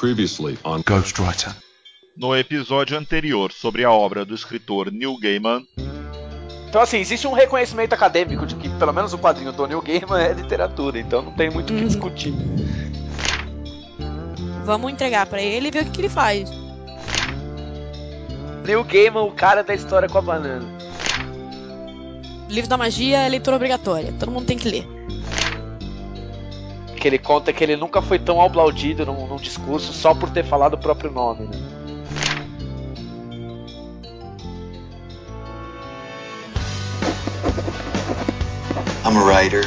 Previously on Ghostwriter. No episódio anterior sobre a obra do escritor Neil Gaiman. Então, assim, existe um reconhecimento acadêmico de que pelo menos o quadrinho do Neil Gaiman é literatura, então não tem muito o que discutir. Vamos entregar para ele e ver o que, que ele faz. Neil Gaiman, o cara da história com a banana. Livro da magia é leitura obrigatória, todo mundo tem que ler. Que ele conta que ele nunca foi tão aplaudido num, num discurso só por ter falado o próprio nome, né? I'm a writer.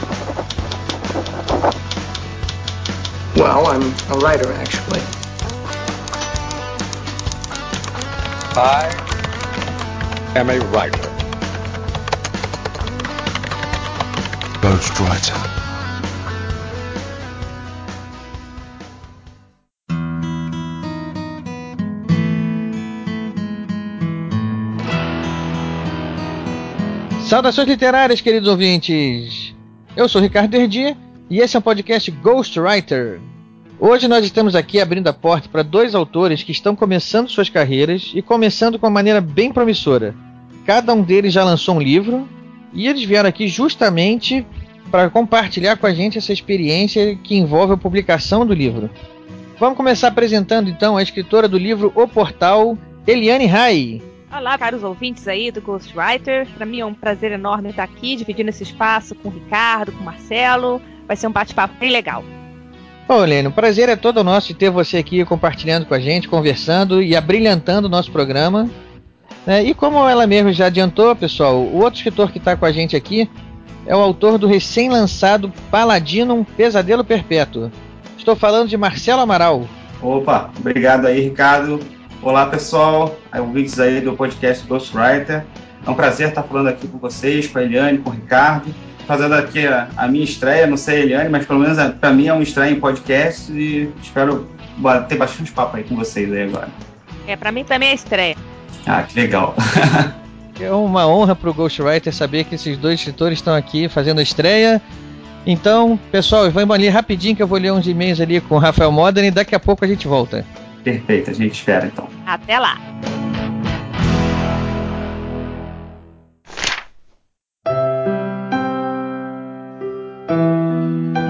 Well, I'm a writer, actually. I am a writer. Ghostwriter. Saudações literárias, queridos ouvintes! Eu sou Ricardo Erdi e esse é o podcast Ghostwriter. Hoje nós estamos aqui abrindo a porta para dois autores que estão começando suas carreiras e começando com uma maneira bem promissora. Cada um deles já lançou um livro e eles vieram aqui justamente para compartilhar com a gente essa experiência que envolve a publicação do livro. Vamos começar apresentando então a escritora do livro O Portal, Eliane Rai. Olá, caros ouvintes aí do Ghostwriter. Para mim é um prazer enorme estar aqui dividindo esse espaço com o Ricardo, com o Marcelo. Vai ser um bate-papo bem legal. Ô, Helene, o prazer é todo nosso de ter você aqui compartilhando com a gente, conversando e abrilhantando o nosso programa. É, e como ela mesma já adiantou, pessoal, o outro escritor que está com a gente aqui é o autor do recém-lançado Paladino, um Pesadelo Perpétuo. Estou falando de Marcelo Amaral. Opa, obrigado aí, Ricardo. Olá, pessoal, ouvintes aí do podcast Ghostwriter. É um prazer estar falando aqui com vocês, com a Eliane, com o Ricardo, fazendo aqui a, a minha estreia, não sei a Eliane, mas pelo menos para mim é uma estreia em podcast e espero ter bastante papo aí com vocês aí agora. É, para mim também é estreia. Ah, que legal. é uma honra para o Ghostwriter saber que esses dois escritores estão aqui fazendo a estreia. Então, pessoal, vamos ali rapidinho que eu vou ler uns e-mails ali com o Rafael Modern e daqui a pouco a gente volta. Perfeito, a gente espera então. Até lá.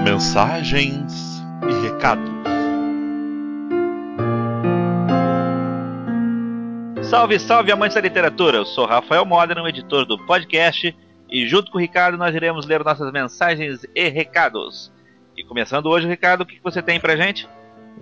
Mensagens e recados. Salve, salve, amantes da literatura! Eu sou Rafael Modern, editor do podcast, e junto com o Ricardo nós iremos ler nossas mensagens e recados. E começando hoje, Ricardo, o que você tem pra gente?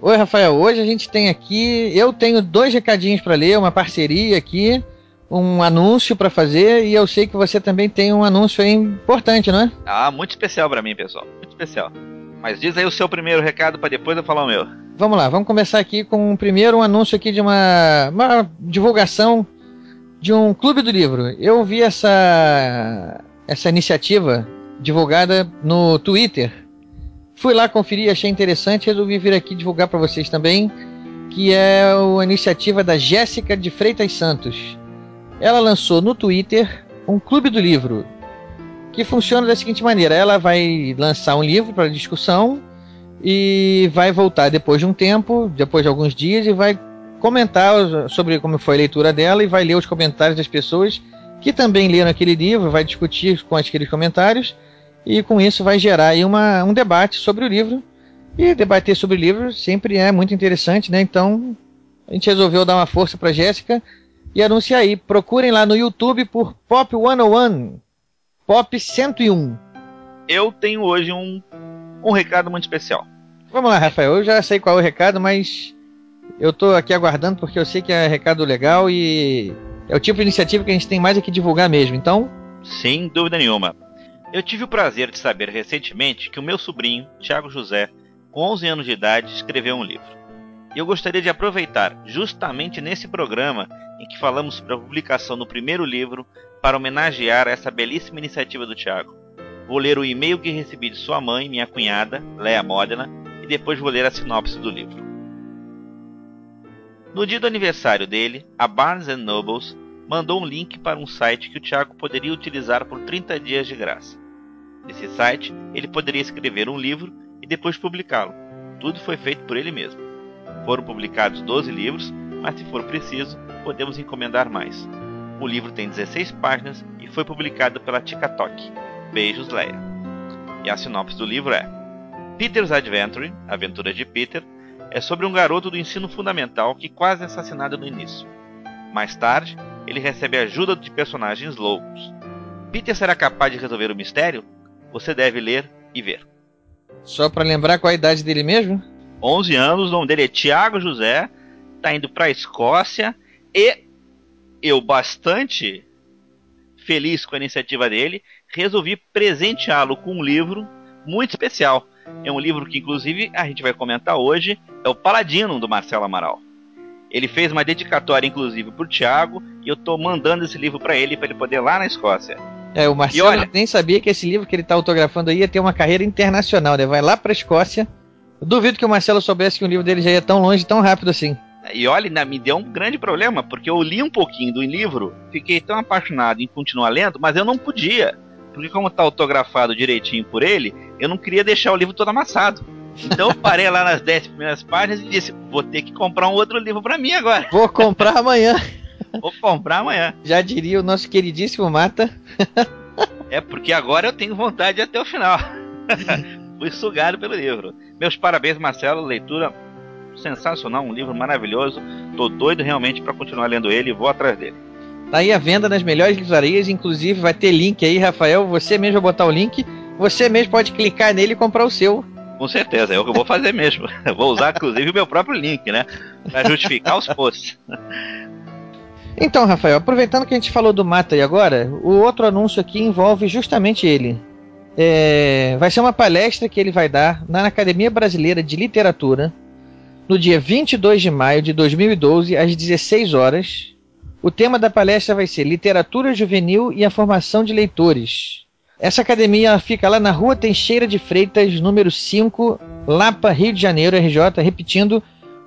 Oi, Rafael. Hoje a gente tem aqui. Eu tenho dois recadinhos para ler, uma parceria aqui, um anúncio para fazer e eu sei que você também tem um anúncio aí importante, não é? Ah, muito especial para mim, pessoal. Muito especial. Mas diz aí o seu primeiro recado para depois eu falar o meu. Vamos lá, vamos começar aqui com primeiro um anúncio aqui de uma, uma divulgação de um clube do livro. Eu vi essa essa iniciativa divulgada no Twitter Fui lá conferir, achei interessante, resolvi vir aqui divulgar para vocês também, que é a iniciativa da Jéssica de Freitas Santos. Ela lançou no Twitter um clube do livro, que funciona da seguinte maneira: ela vai lançar um livro para discussão e vai voltar depois de um tempo, depois de alguns dias, e vai comentar sobre como foi a leitura dela e vai ler os comentários das pessoas que também leram aquele livro, vai discutir com aqueles comentários e com isso vai gerar aí uma, um debate sobre o livro. E debater sobre o livro sempre é muito interessante, né? Então a gente resolveu dar uma força para Jéssica e anunciar aí. Procurem lá no YouTube por Pop 101, Pop 101. Eu tenho hoje um, um recado muito especial. Vamos lá, Rafael. Eu já sei qual é o recado, mas eu tô aqui aguardando porque eu sei que é recado legal e é o tipo de iniciativa que a gente tem mais aqui divulgar mesmo. Então, sem dúvida nenhuma. Eu tive o prazer de saber recentemente que o meu sobrinho, Tiago José, com 11 anos de idade, escreveu um livro. E eu gostaria de aproveitar, justamente nesse programa em que falamos sobre a publicação do primeiro livro, para homenagear essa belíssima iniciativa do Tiago. Vou ler o e-mail que recebi de sua mãe, minha cunhada, Lea Modena, e depois vou ler a sinopse do livro. No dia do aniversário dele, a Barnes Nobles mandou um link para um site que o Tiago poderia utilizar por 30 dias de graça. Nesse site, ele poderia escrever um livro e depois publicá-lo. Tudo foi feito por ele mesmo. Foram publicados 12 livros, mas se for preciso, podemos encomendar mais. O livro tem 16 páginas e foi publicado pela Ticatoc. Beijos, Leia. E a sinopse do livro é: Peter's Adventure, Aventuras de Peter, é sobre um garoto do ensino fundamental que quase é assassinado no início. Mais tarde, ele recebe ajuda de personagens loucos. Peter será capaz de resolver o mistério? Você deve ler e ver. Só para lembrar qual a idade dele mesmo? 11 anos, o nome dele é Tiago José, tá indo para a Escócia e eu bastante feliz com a iniciativa dele, resolvi presenteá-lo com um livro muito especial. É um livro que inclusive a gente vai comentar hoje, é o Paladino do Marcelo Amaral. Ele fez uma dedicatória inclusive pro Tiago e eu tô mandando esse livro para ele para ele poder ir lá na Escócia. É, o Marcelo olha, nem sabia que esse livro que ele tá autografando aí ia ter uma carreira internacional, né? Vai lá pra Escócia. Eu duvido que o Marcelo soubesse que o livro dele já ia tão longe, tão rápido assim. E olha, me deu um grande problema, porque eu li um pouquinho do livro, fiquei tão apaixonado em continuar lendo, mas eu não podia. Porque como tá autografado direitinho por ele, eu não queria deixar o livro todo amassado. Então eu parei lá nas 10 primeiras páginas e disse: vou ter que comprar um outro livro para mim agora. Vou comprar amanhã. Vou comprar amanhã. Já diria o nosso queridíssimo Mata. é porque agora eu tenho vontade até o final. Fui sugado pelo livro. Meus parabéns, Marcelo. Leitura sensacional, um livro maravilhoso. Tô doido realmente para continuar lendo ele e vou atrás dele. Tá aí a venda nas melhores livrarias, inclusive vai ter link aí, Rafael. Você mesmo vai botar o link. Você mesmo pode clicar nele e comprar o seu. Com certeza, é o que eu vou fazer mesmo. vou usar, inclusive, o meu próprio link, né? Para justificar os posts. Então, Rafael, aproveitando que a gente falou do Mata e agora, o outro anúncio aqui envolve justamente ele. É, vai ser uma palestra que ele vai dar na Academia Brasileira de Literatura no dia 22 de maio de 2012, às 16 horas. O tema da palestra vai ser Literatura Juvenil e a Formação de Leitores. Essa academia fica lá na Rua Teixeira de Freitas, número 5, Lapa, Rio de Janeiro, RJ, repetindo,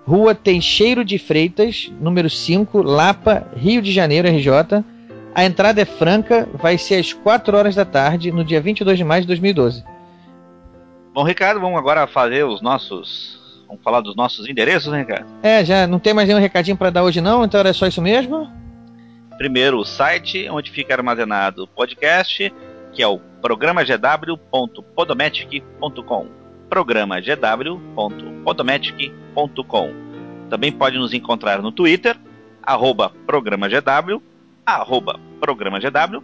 Rua Teixeiro de Freitas, número 5, Lapa, Rio de Janeiro, RJ. A entrada é franca, vai ser às 4 horas da tarde, no dia 22 de maio de 2012. Bom, Ricardo, vamos agora fazer os nossos. Vamos falar dos nossos endereços, né, Ricardo? É, já não tem mais nenhum recadinho para dar hoje, não, então era só isso mesmo? Primeiro, o site onde fica armazenado o podcast, que é o programagw.podomatic.com programagw.podomatic.com. Também pode nos encontrar no Twitter, arroba programagw, arroba programagw,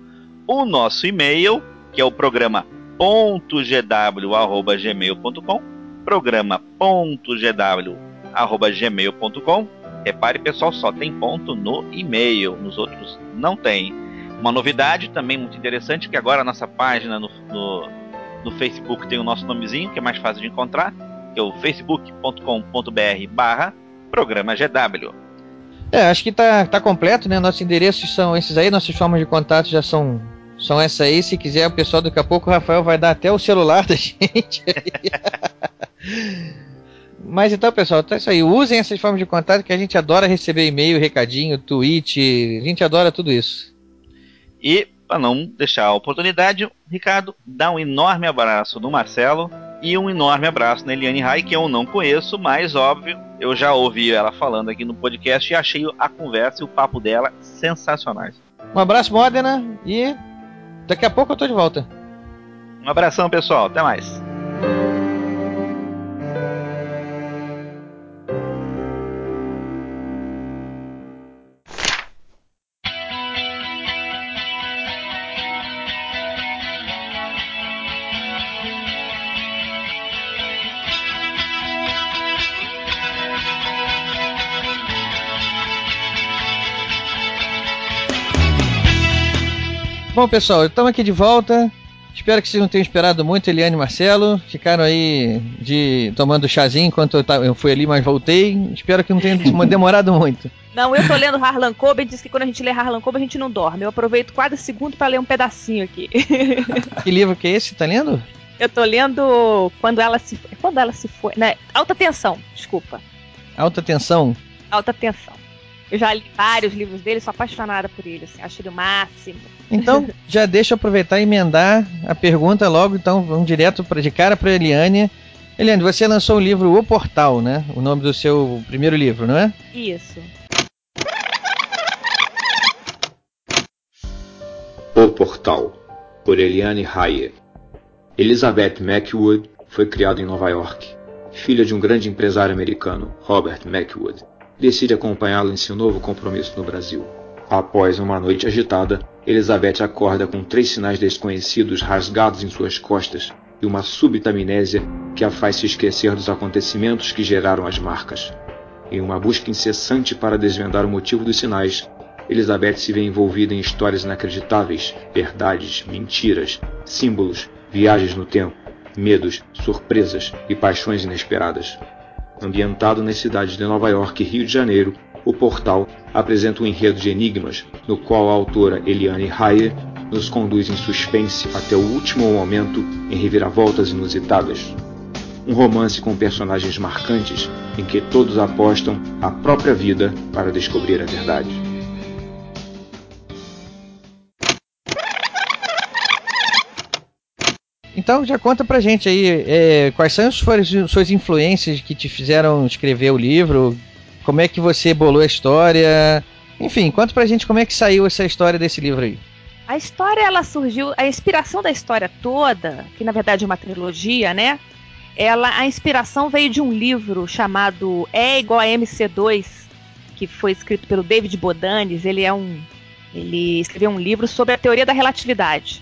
o nosso e-mail, que é o programa.gw.gmail.com, programa.gw.gmail.com. Repare, pessoal, só tem ponto no e-mail, nos outros não tem. Uma novidade também muito interessante, que agora a nossa página no, no no Facebook tem o nosso nomezinho, que é mais fácil de encontrar, que é o facebook.com.br barra programa GW. É, acho que tá, tá completo, né? Nossos endereços são esses aí, nossas formas de contato já são, são essa aí. Se quiser, o pessoal daqui a pouco, o Rafael vai dar até o celular da gente. Mas então, pessoal, tá isso aí. Usem essas formas de contato que a gente adora receber e-mail, recadinho, tweet, a gente adora tudo isso. E para não deixar a oportunidade, Ricardo, dá um enorme abraço no Marcelo e um enorme abraço na Eliane Rai, que eu não conheço, mas óbvio, eu já ouvi ela falando aqui no podcast e achei a conversa e o papo dela sensacionais. Um abraço, Modena, e daqui a pouco eu tô de volta. Um abração, pessoal. Até mais. Bom, pessoal, estamos aqui de volta. Espero que vocês não tenham esperado muito, Eliane e Marcelo. Ficaram aí de tomando chazinho enquanto eu, eu fui ali, mas voltei. Espero que não tenha demorado muito. Não, eu tô lendo Harlan Coben, diz que quando a gente lê Harlan Coben a gente não dorme. Eu aproveito cada segundo para ler um pedacinho aqui. que livro que é esse? Tá lendo? Eu tô lendo Quando Ela Se Quando Ela Se Foi. Né? Alta Tensão, desculpa. Alta Tensão? Alta Tensão. Eu já li vários livros dele, sou apaixonada por ele, assim, acho ele o máximo. Então, já deixa eu aproveitar e emendar a pergunta logo, então vamos direto pra, de cara para Eliane. Eliane, você lançou o livro O Portal, né? O nome do seu primeiro livro, não é? Isso. O Portal, por Eliane Hayer. Elizabeth Macwood foi criada em Nova York. Filha de um grande empresário americano, Robert Macwood, decide acompanhá-lo em seu novo compromisso no Brasil. Após uma noite agitada, Elizabeth acorda com três sinais desconhecidos rasgados em suas costas e uma súbita amnésia que a faz se esquecer dos acontecimentos que geraram as marcas. Em uma busca incessante para desvendar o motivo dos sinais, Elizabeth se vê envolvida em histórias inacreditáveis, verdades, mentiras, símbolos, viagens no tempo, medos, surpresas e paixões inesperadas. Ambientado nas cidades de Nova York e Rio de Janeiro, o portal apresenta um enredo de enigmas, no qual a autora Eliane Hayer nos conduz em suspense até o último momento em reviravoltas inusitadas. Um romance com personagens marcantes em que todos apostam a própria vida para descobrir a verdade. Então já conta pra gente aí é, quais são as suas, suas influências que te fizeram escrever o livro, como é que você bolou a história, enfim, conta pra gente como é que saiu essa história desse livro aí. A história ela surgiu, a inspiração da história toda, que na verdade é uma trilogia, né? Ela, a inspiração veio de um livro chamado E igual a MC2, que foi escrito pelo David Bodanis. Ele é um, ele escreveu um livro sobre a teoria da relatividade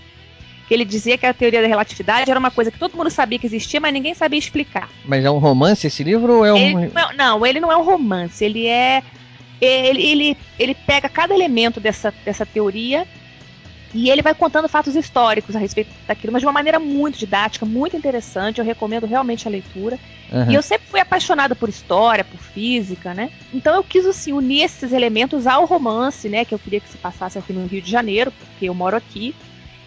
que ele dizia que a teoria da relatividade era uma coisa que todo mundo sabia que existia, mas ninguém sabia explicar. Mas é um romance esse livro ou é um. Ele, não, não, ele não é um romance, ele é. Ele, ele, ele pega cada elemento dessa, dessa teoria e ele vai contando fatos históricos a respeito daquilo, mas de uma maneira muito didática, muito interessante. Eu recomendo realmente a leitura. Uhum. E eu sempre fui apaixonada por história, por física, né? Então eu quis assim unir esses elementos ao romance, né? Que eu queria que se passasse aqui no Rio de Janeiro, porque eu moro aqui.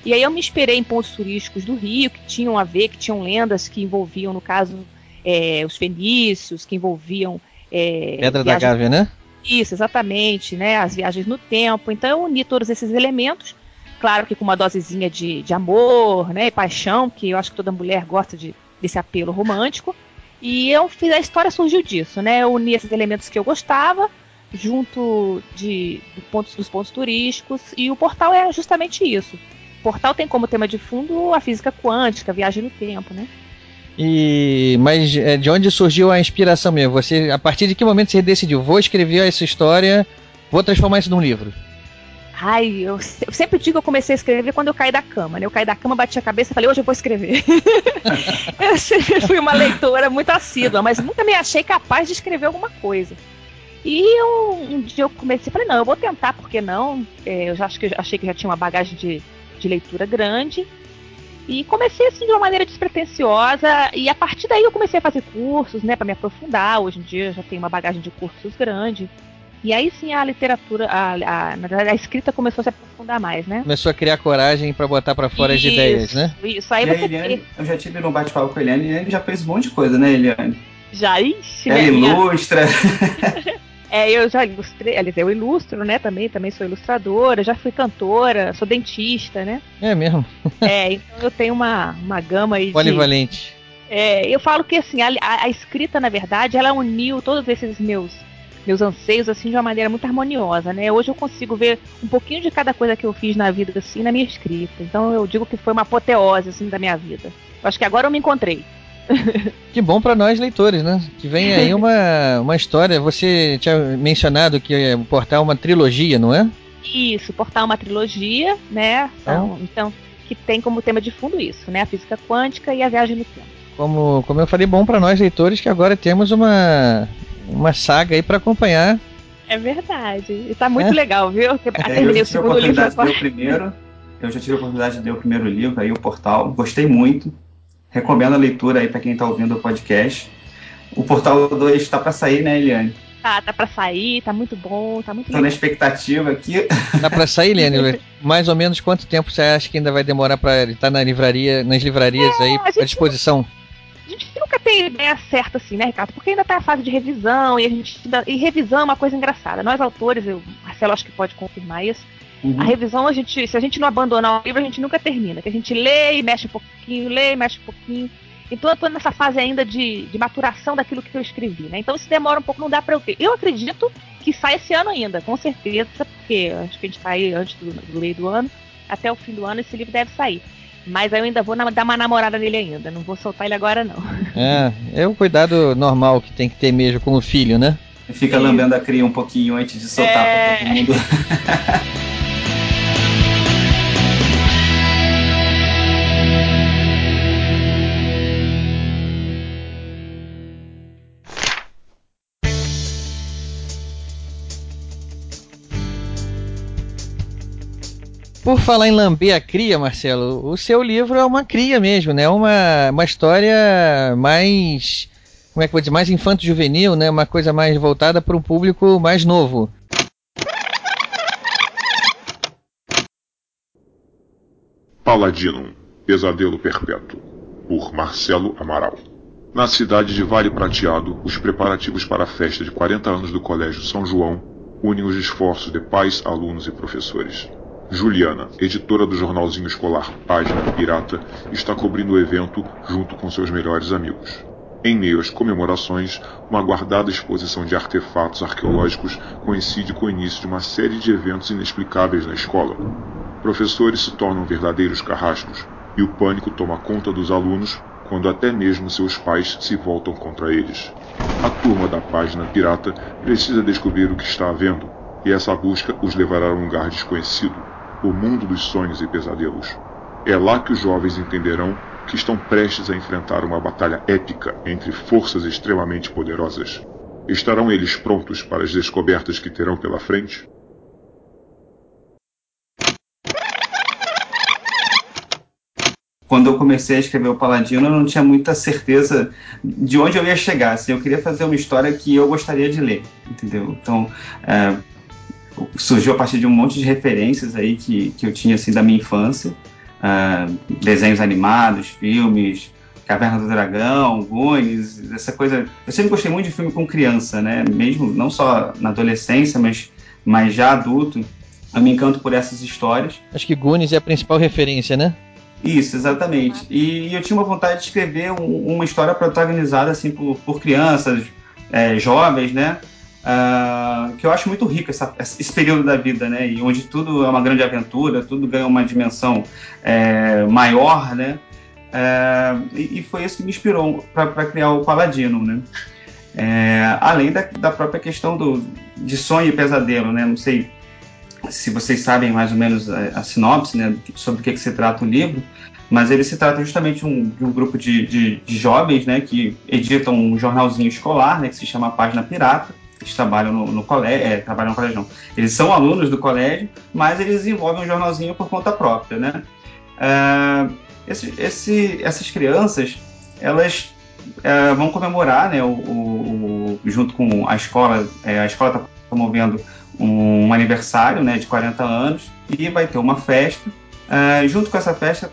E aí eu me inspirei em pontos turísticos do Rio, que tinham a ver, que tinham lendas que envolviam, no caso, é, os fenícios, que envolviam. É, Pedra da Gávea, né? Isso, exatamente, né? As viagens no tempo. Então eu uni todos esses elementos, claro que com uma dosezinha de, de amor, né? E paixão, que eu acho que toda mulher gosta de, desse apelo romântico. E eu fiz a história surgiu disso, né? Eu uni esses elementos que eu gostava, junto de, de pontos, dos pontos turísticos, e o portal é justamente isso Portal tem como tema de fundo a física quântica, a viagem no tempo, né? E mas é, de onde surgiu a inspiração mesmo? Você, a partir de que momento você decidiu vou escrever essa história, vou transformar isso num livro? Ai, eu, eu, sempre digo que eu comecei a escrever quando eu caí da cama, né? Eu caí da cama, bati a cabeça e falei, hoje eu vou escrever. eu sempre fui uma leitora muito assídua, mas nunca me achei capaz de escrever alguma coisa. E eu, um dia eu comecei, falei, não, eu vou tentar, por que não? É, eu já acho que achei que já tinha uma bagagem de de leitura grande. E comecei assim de uma maneira despretensiosa e a partir daí eu comecei a fazer cursos, né, para me aprofundar. Hoje em dia eu já tenho uma bagagem de cursos grande. E aí sim a literatura, a, a, na verdade, a escrita começou a se aprofundar mais, né? Começou a criar coragem para botar para fora isso, as ideias, né? Isso, aí e você. Eliane, eu já tive um bate-papo com a Eliane e ele já fez um monte de coisa, né, Eliane? Já, ixi, Ela ilustra. É, eu já ilustrei, aliás, eu ilustro, né, também, também sou ilustradora, já fui cantora, sou dentista, né? É mesmo? é, então eu tenho uma, uma gama aí Polivalente. De, é, eu falo que, assim, a, a, a, escrita, na verdade, ela uniu todos esses meus meus anseios, assim, de uma maneira muito harmoniosa, né? Hoje eu consigo ver um pouquinho de cada coisa que eu fiz na vida, assim, na minha escrita. Então eu digo que foi uma apoteose, assim, da minha vida. Eu acho que agora eu me encontrei. que bom para nós leitores, né? Que vem aí uma, uma história. Você tinha mencionado que o portal é uma trilogia, não é? Isso, o portal é uma trilogia, né? São, então, que tem como tema de fundo isso, né? A física quântica e a viagem no tempo. Como, como eu falei, bom para nós leitores que agora temos uma, uma saga aí para acompanhar. É verdade. E tá muito é. legal, viu? É, terminei o segundo livro agora. Eu já tive a oportunidade de ler o primeiro livro, aí o portal. Gostei muito. Recomendo a leitura aí para quem está ouvindo o podcast. O Portal 2 está para sair, né, Eliane? Tá, tá para sair, tá muito bom, tá muito Tô legal. na expectativa aqui. Tá para sair, Eliane? Mais ou menos quanto tempo você acha que ainda vai demorar para estar na livraria, nas livrarias é, aí à disposição? a gente nunca tem ideia certa assim, né, Ricardo? Porque ainda tá a fase de revisão e a gente e revisão é uma coisa engraçada. Nós autores, eu, Marcelo acho que pode confirmar isso. Uhum. A revisão, a gente, se a gente não abandonar o livro, a gente nunca termina. Que a gente lê e mexe um pouquinho, lê e mexe um pouquinho. Então eu tô nessa fase ainda de, de maturação daquilo que eu escrevi, né? Então isso demora um pouco, não dá para eu ter. Eu acredito que sai esse ano ainda, com certeza, porque acho que a gente tá aí antes do, do meio do ano, até o fim do ano esse livro deve sair. Mas eu ainda vou na, dar uma namorada nele ainda, não vou soltar ele agora não. É, é o cuidado normal que tem que ter mesmo com o filho, né? Fica lambendo a cria um pouquinho antes de soltar é... pra todo mundo. Por falar em lamber a cria, Marcelo, o seu livro é uma cria mesmo, né? Uma, uma história mais. Como é que vou dizer? Mais infanto-juvenil, né? Uma coisa mais voltada para um público mais novo. Paladino Pesadelo Perpétuo, por Marcelo Amaral. Na cidade de Vale Prateado, os preparativos para a festa de 40 anos do Colégio São João unem os esforços de pais, alunos e professores. Juliana, editora do jornalzinho escolar Página Pirata, está cobrindo o evento junto com seus melhores amigos. Em meio às comemorações, uma guardada exposição de artefatos arqueológicos coincide com o início de uma série de eventos inexplicáveis na escola. Professores se tornam verdadeiros carrascos e o pânico toma conta dos alunos quando até mesmo seus pais se voltam contra eles. A turma da página pirata precisa descobrir o que está havendo, e essa busca os levará a um lugar desconhecido, o mundo dos sonhos e pesadelos. É lá que os jovens entenderão que estão prestes a enfrentar uma batalha épica entre forças extremamente poderosas. Estarão eles prontos para as descobertas que terão pela frente? Quando eu comecei a escrever o Paladino, eu não tinha muita certeza de onde eu ia chegar. Assim, eu queria fazer uma história que eu gostaria de ler, entendeu? Então, é, surgiu a partir de um monte de referências aí que, que eu tinha assim da minha infância, uh, desenhos animados, filmes, Caverna do Dragão, Goonies, essa coisa. Eu sempre gostei muito de filme com criança, né? Mesmo não só na adolescência, mas, mas já adulto. Eu me encanto por essas histórias. Acho que Goonies é a principal referência, né? Isso, exatamente. E eu tinha uma vontade de escrever um, uma história protagonizada assim por, por crianças, é, jovens, né? Uh, que eu acho muito rico essa, esse período da vida, né? E onde tudo é uma grande aventura, tudo ganha uma dimensão é, maior, né? É, e, foi isso que me inspirou para criar o Paladino, né? É, além da, da, própria questão do, de sonho e pesadelo, né? Não sei se vocês sabem mais ou menos a, a sinopse, né? Sobre o que, que se trata o livro, mas ele se trata justamente um, de um grupo de, de, de, jovens, né? Que editam um jornalzinho escolar, né? Que se chama Página Pirata eles trabalham no, no colégio, é, trabalham no colégio não. Eles são alunos do colégio, mas eles desenvolvem um jornalzinho por conta própria, né? É, esse, esse, essas crianças, elas é, vão comemorar, né, o, o, junto com a escola, é, a escola está promovendo um, um, aniversário, né, de 40 anos, e vai ter uma festa. É, junto com essa festa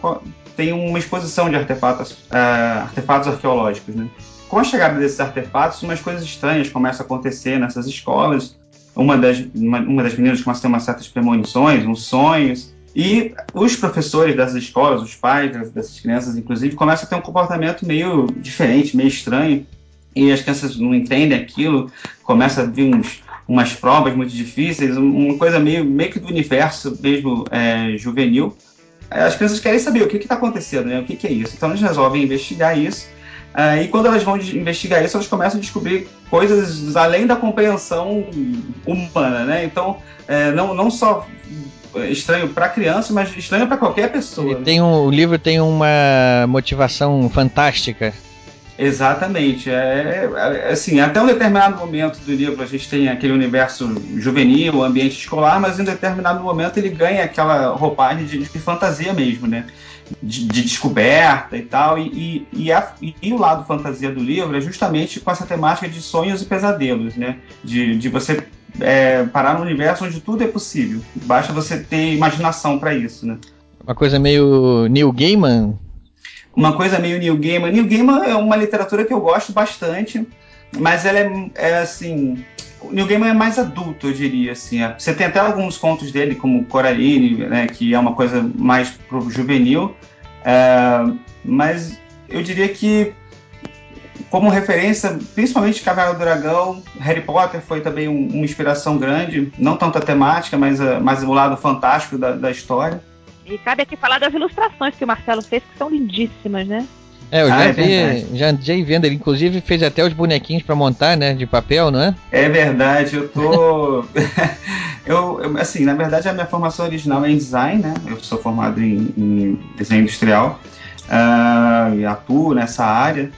tem uma exposição de artefatos, artefatos arqueológicos, né? Com a chegada desses artefatos, umas coisas estranhas começam a acontecer nessas escolas. Uma das, uma, uma das meninas começa a ter umas certas premonições, uns sonhos. E os professores dessas escolas, os pais dessas crianças, inclusive, começam a ter um comportamento meio diferente, meio estranho. E as crianças não entendem aquilo, começa a vir uns, umas provas muito difíceis, uma coisa meio, meio que do universo mesmo é, juvenil. As crianças querem saber o que está acontecendo, né? o que, que é isso. Então eles resolvem investigar isso Uh, e quando elas vão investigar isso, elas começam a descobrir coisas além da compreensão humana, né? Então, é, não, não só estranho para criança, mas estranho para qualquer pessoa. Né? Tem um, o livro tem uma motivação fantástica. Exatamente. É, é, assim, até um determinado momento do livro a gente tem aquele universo juvenil, ambiente escolar, mas em determinado momento ele ganha aquela roupagem de, de fantasia mesmo, né? De, de descoberta e tal, e, e, e, a, e, o lado fantasia do livro é justamente com essa temática de sonhos e pesadelos, né? De, de você é, parar no universo onde tudo é possível. Basta você ter imaginação para isso, né? Uma coisa meio Neil Gaiman? Uma coisa meio Neil Gaiman. Neil Gaiman é uma literatura que eu gosto bastante, mas ela é, é assim... O Neil Gaiman é mais adulto, eu diria, assim. É. Você tem até alguns contos dele, como Coraline, né, que é uma coisa mais pro juvenil, é, mas eu diria que como referência, principalmente Caverna do Dragão, Harry Potter foi também um, uma inspiração grande, não tanto a temática, mas, uh, mas o lado fantástico da, da história. E cabe aqui falar das ilustrações que o Marcelo fez, que são lindíssimas, né? É, eu já Ah, é vi, verdade. já andei vendo, ele inclusive fez até os bonequinhos pra montar, né, de papel, não é? É verdade, eu tô. eu, eu, assim, na verdade, a minha formação original é em design, né? Eu sou formado em, em desenho industrial ah, e atuo nessa área.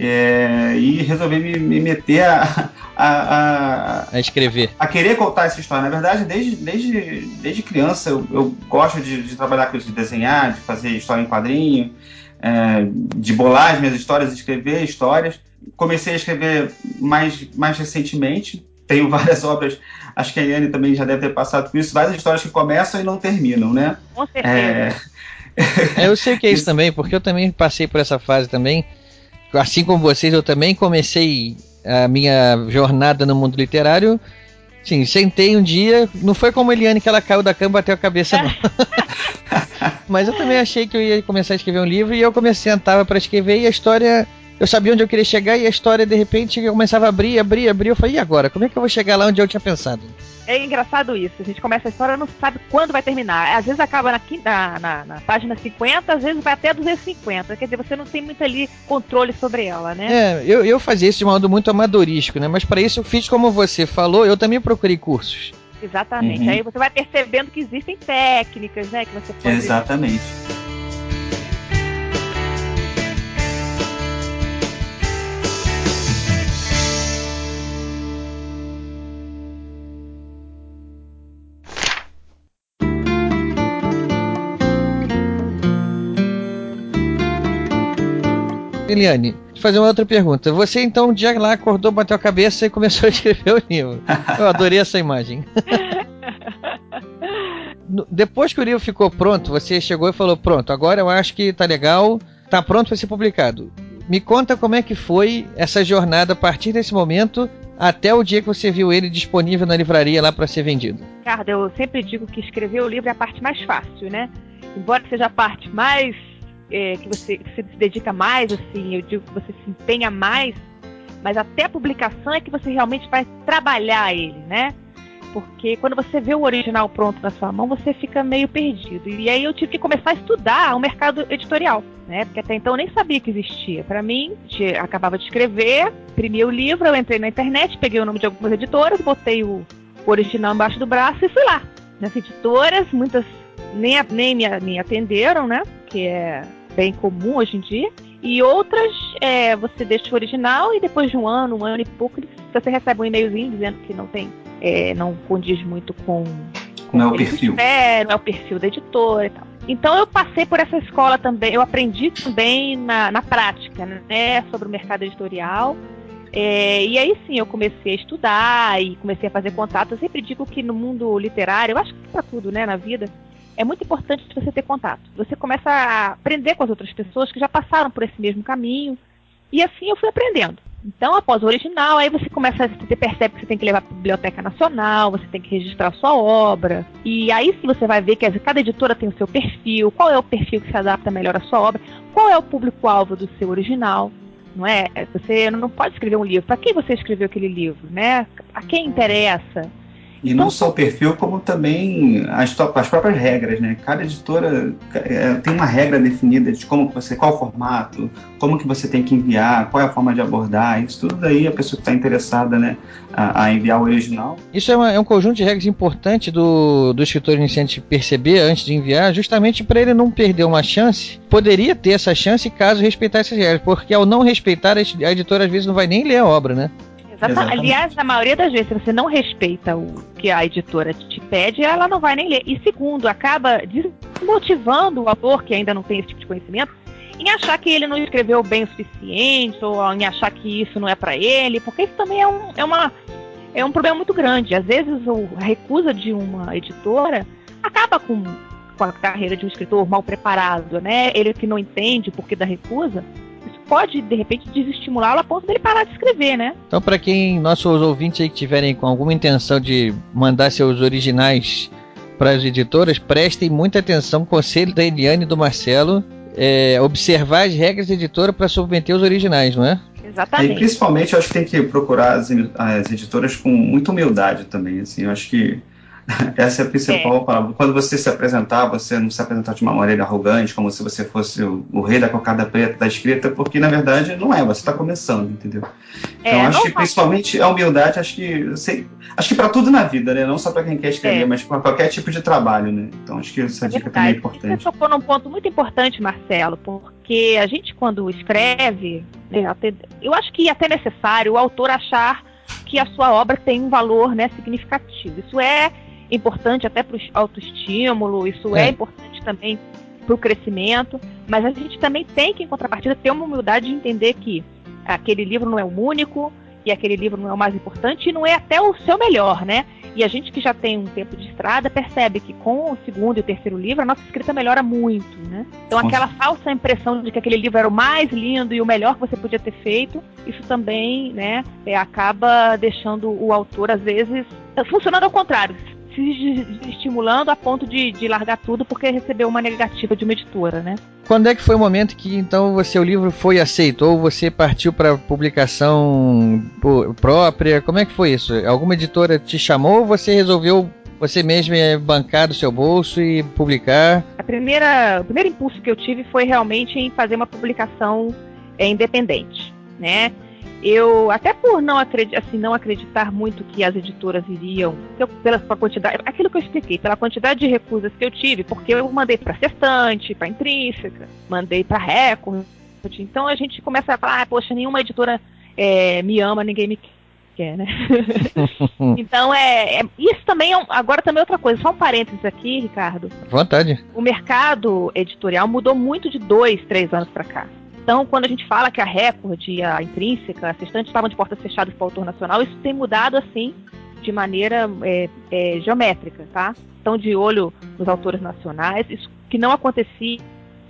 É, e resolvi me, me meter a, a, a, A escrever. a querer contar essa história. Na verdade, desde, desde, desde criança eu, eu gosto de, de trabalhar com isso, de desenhar, de fazer história em quadrinho, é, de bolar as minhas histórias, escrever histórias. Comecei a escrever mais, mais recentemente. Tenho várias obras, acho que a Eliane também já deve ter passado por isso, várias histórias que começam e não terminam, né? Com certeza. É, eu sei o que é isso também, porque eu também passei por essa fase também. Assim como vocês, eu também comecei a minha jornada no mundo literário. Sim, sentei um dia, não foi como a Eliane que ela caiu da cama e bateu a cabeça, não. Mas eu também achei que eu ia começar a escrever um livro e eu comecei, sentava para escrever e a história. Eu sabia onde eu queria chegar e a história de repente eu começava a abrir, abrir, abrir. Eu falei, e agora? Como é que eu vou chegar lá onde eu tinha pensado? É engraçado isso. A gente começa a história e não sabe quando vai terminar. Às vezes acaba na, na, na, na página 50, às vezes vai até 250. Quer dizer, você não tem muito ali controle sobre ela, né? É, eu, eu fazia isso de modo muito amadorístico, né? Mas para isso eu fiz como você falou, eu também procurei cursos. Exatamente. Uhum. Aí você vai percebendo que existem técnicas, né? Que você pode. exatamente. Eliane, deixa eu fazer uma outra pergunta. Você então um dia lá acordou, bateu a cabeça e começou a escrever o livro. Eu adorei essa imagem. Depois que o livro ficou pronto, você chegou e falou: Pronto, agora eu acho que tá legal, tá pronto para ser publicado. Me conta como é que foi essa jornada a partir desse momento até o dia que você viu ele disponível na livraria lá para ser vendido. Ricardo, eu sempre digo que escrever o livro é a parte mais fácil, né? Embora seja a parte mais é, que você, se dedica mais, assim, eu digo que você se empenha mais, mas até a publicação é que você realmente vai trabalhar ele, né? Porque quando você vê o original pronto na sua mão, você fica meio perdido. E aí eu tive que começar a estudar o mercado editorial, né? Porque até então eu nem sabia que existia. Para mim, acabava de escrever, imprimi o livro, eu entrei na internet, peguei o nome de algumas editoras, botei o original embaixo do braço e fui lá. Nas editoras, muitas nem, nem me, me atenderam, né? Que é bem comum hoje em dia. E outras, é, você deixa o original e depois de um ano, um ano e pouco, você recebe um e-mailzinho dizendo que não tem, é, não condiz muito com, com Não é o perfil. esperam, é o perfil da editora e tal. Então eu passei por essa escola também, eu aprendi também na, na prática, né, sobre o mercado editorial. É, e aí sim eu comecei a estudar e comecei a fazer contato. Eu sempre digo que no mundo literário, eu acho que para tudo, né, na vida, é muito importante você ter contato. Você começa a aprender com as outras pessoas que já passaram por esse mesmo caminho. E assim eu fui aprendendo. Então, após o original, aí você começa você percebe que você tem que levar para a Biblioteca Nacional, você tem que registrar sua obra. E aí sim você vai ver que cada editora tem o seu perfil, qual é o perfil que se adapta melhor à sua obra, qual é o público-alvo do seu original. Não é? Você não pode escrever um livro. Para quem você escreveu aquele livro, né? A quem interessa? E não só o perfil, como também as, as próprias regras, né? Cada editora é, tem uma regra definida de como você, qual o formato, como que você tem que enviar, qual é a forma de abordar, isso tudo daí a pessoa que está interessada, né, a, a enviar o original. Isso é, uma- é um conjunto de regras importante do, do escritor iniciante perceber antes de enviar, justamente para ele não perder uma chance. Poderia ter essa chance caso respeitar essas regras, porque ao não respeitar, a editora às vezes não vai nem ler a obra, né? Exata- Exatamente. Aliás, na maioria das vezes, se você não respeita o que a editora te pede, ela não vai nem ler. E segundo, acaba desmotivando o autor, que ainda não tem esse tipo de conhecimento, em achar que ele não escreveu bem o suficiente, ou em achar que isso não é para ele, porque isso também é um, é uma, é um problema muito grande. Às vezes, a recusa de uma editora acaba com, com a carreira de um escritor mal preparado, né? Ele que não entende o porquê da recusa, pode, de repente, desestimulá-lo a ponto dele parar de escrever, né? Então, para quem nossos ouvintes aí que tiverem com alguma intenção de mandar seus originais para as editoras, prestem muita atenção. Conselho da Eliane e do Marcelo. é, observar as regras da editora para submeter os originais, não é? Exatamente. E principalmente eu acho que tem que procurar as, as editoras com muita humildade também. Assim, eu acho que essa é a principal é. palavra. Quando você se apresentar, você não se apresentar de uma maneira arrogante, como se você fosse o, o rei da cocada preta da escrita, porque na verdade não é, você está começando, entendeu? É, então acho que principalmente a humildade, acho que sei, acho que para tudo na vida, né? Não só para quem quer escrever, é. mas para qualquer tipo de trabalho, né? Então acho que essa dica também é importante. Você tocou num ponto muito importante, Marcelo, porque a gente quando escreve, né, eu acho que é até necessário o autor achar que a sua obra tem um valor né, significativo. Isso é importante até para o autoestímulo, isso é, é importante também para o crescimento, mas a gente também tem que, em contrapartida, ter uma humildade de entender que aquele livro não é o único, e aquele livro não é o mais importante, e não é até o seu melhor, né? E a gente que já tem um tempo de estrada percebe que com o segundo e o terceiro livro a nossa escrita melhora muito, né? Então aquela falsa impressão de que aquele livro era o mais lindo e o melhor que você podia ter feito, isso também, né, é, acaba deixando o autor às vezes funcionando ao contrário se estimulando a ponto de, de largar tudo porque recebeu uma negativa de uma editora, né? Quando é que foi o momento que então o seu livro foi aceito ou você partiu para publicação própria? Como é que foi isso? Alguma editora te chamou ou você resolveu você mesmo bancar do seu bolso e publicar? A primeira, o primeiro impulso que eu tive foi realmente em fazer uma publicação é, independente, né? Eu, até por não, acredi assim, não acreditar muito que as editoras iriam, eu, pela, pela quantidade, aquilo que eu expliquei, pela quantidade de recusas que eu tive, porque eu mandei para Sextante, para Intrínseca, mandei para Record, então a gente começa a falar, ah, poxa, nenhuma editora é, me ama, ninguém me quer, né? então é, é, isso também é um, agora também é outra coisa, só um parênteses aqui, Ricardo. Vontade. O mercado editorial mudou muito de dois, três anos para cá. Então, quando a gente fala que a Record e a Intrínseca, a Sextante estavam de portas fechadas para o autor nacional, isso tem mudado assim de maneira é, é, geométrica, tá? Estão de olho nos autores nacionais, isso que não acontecia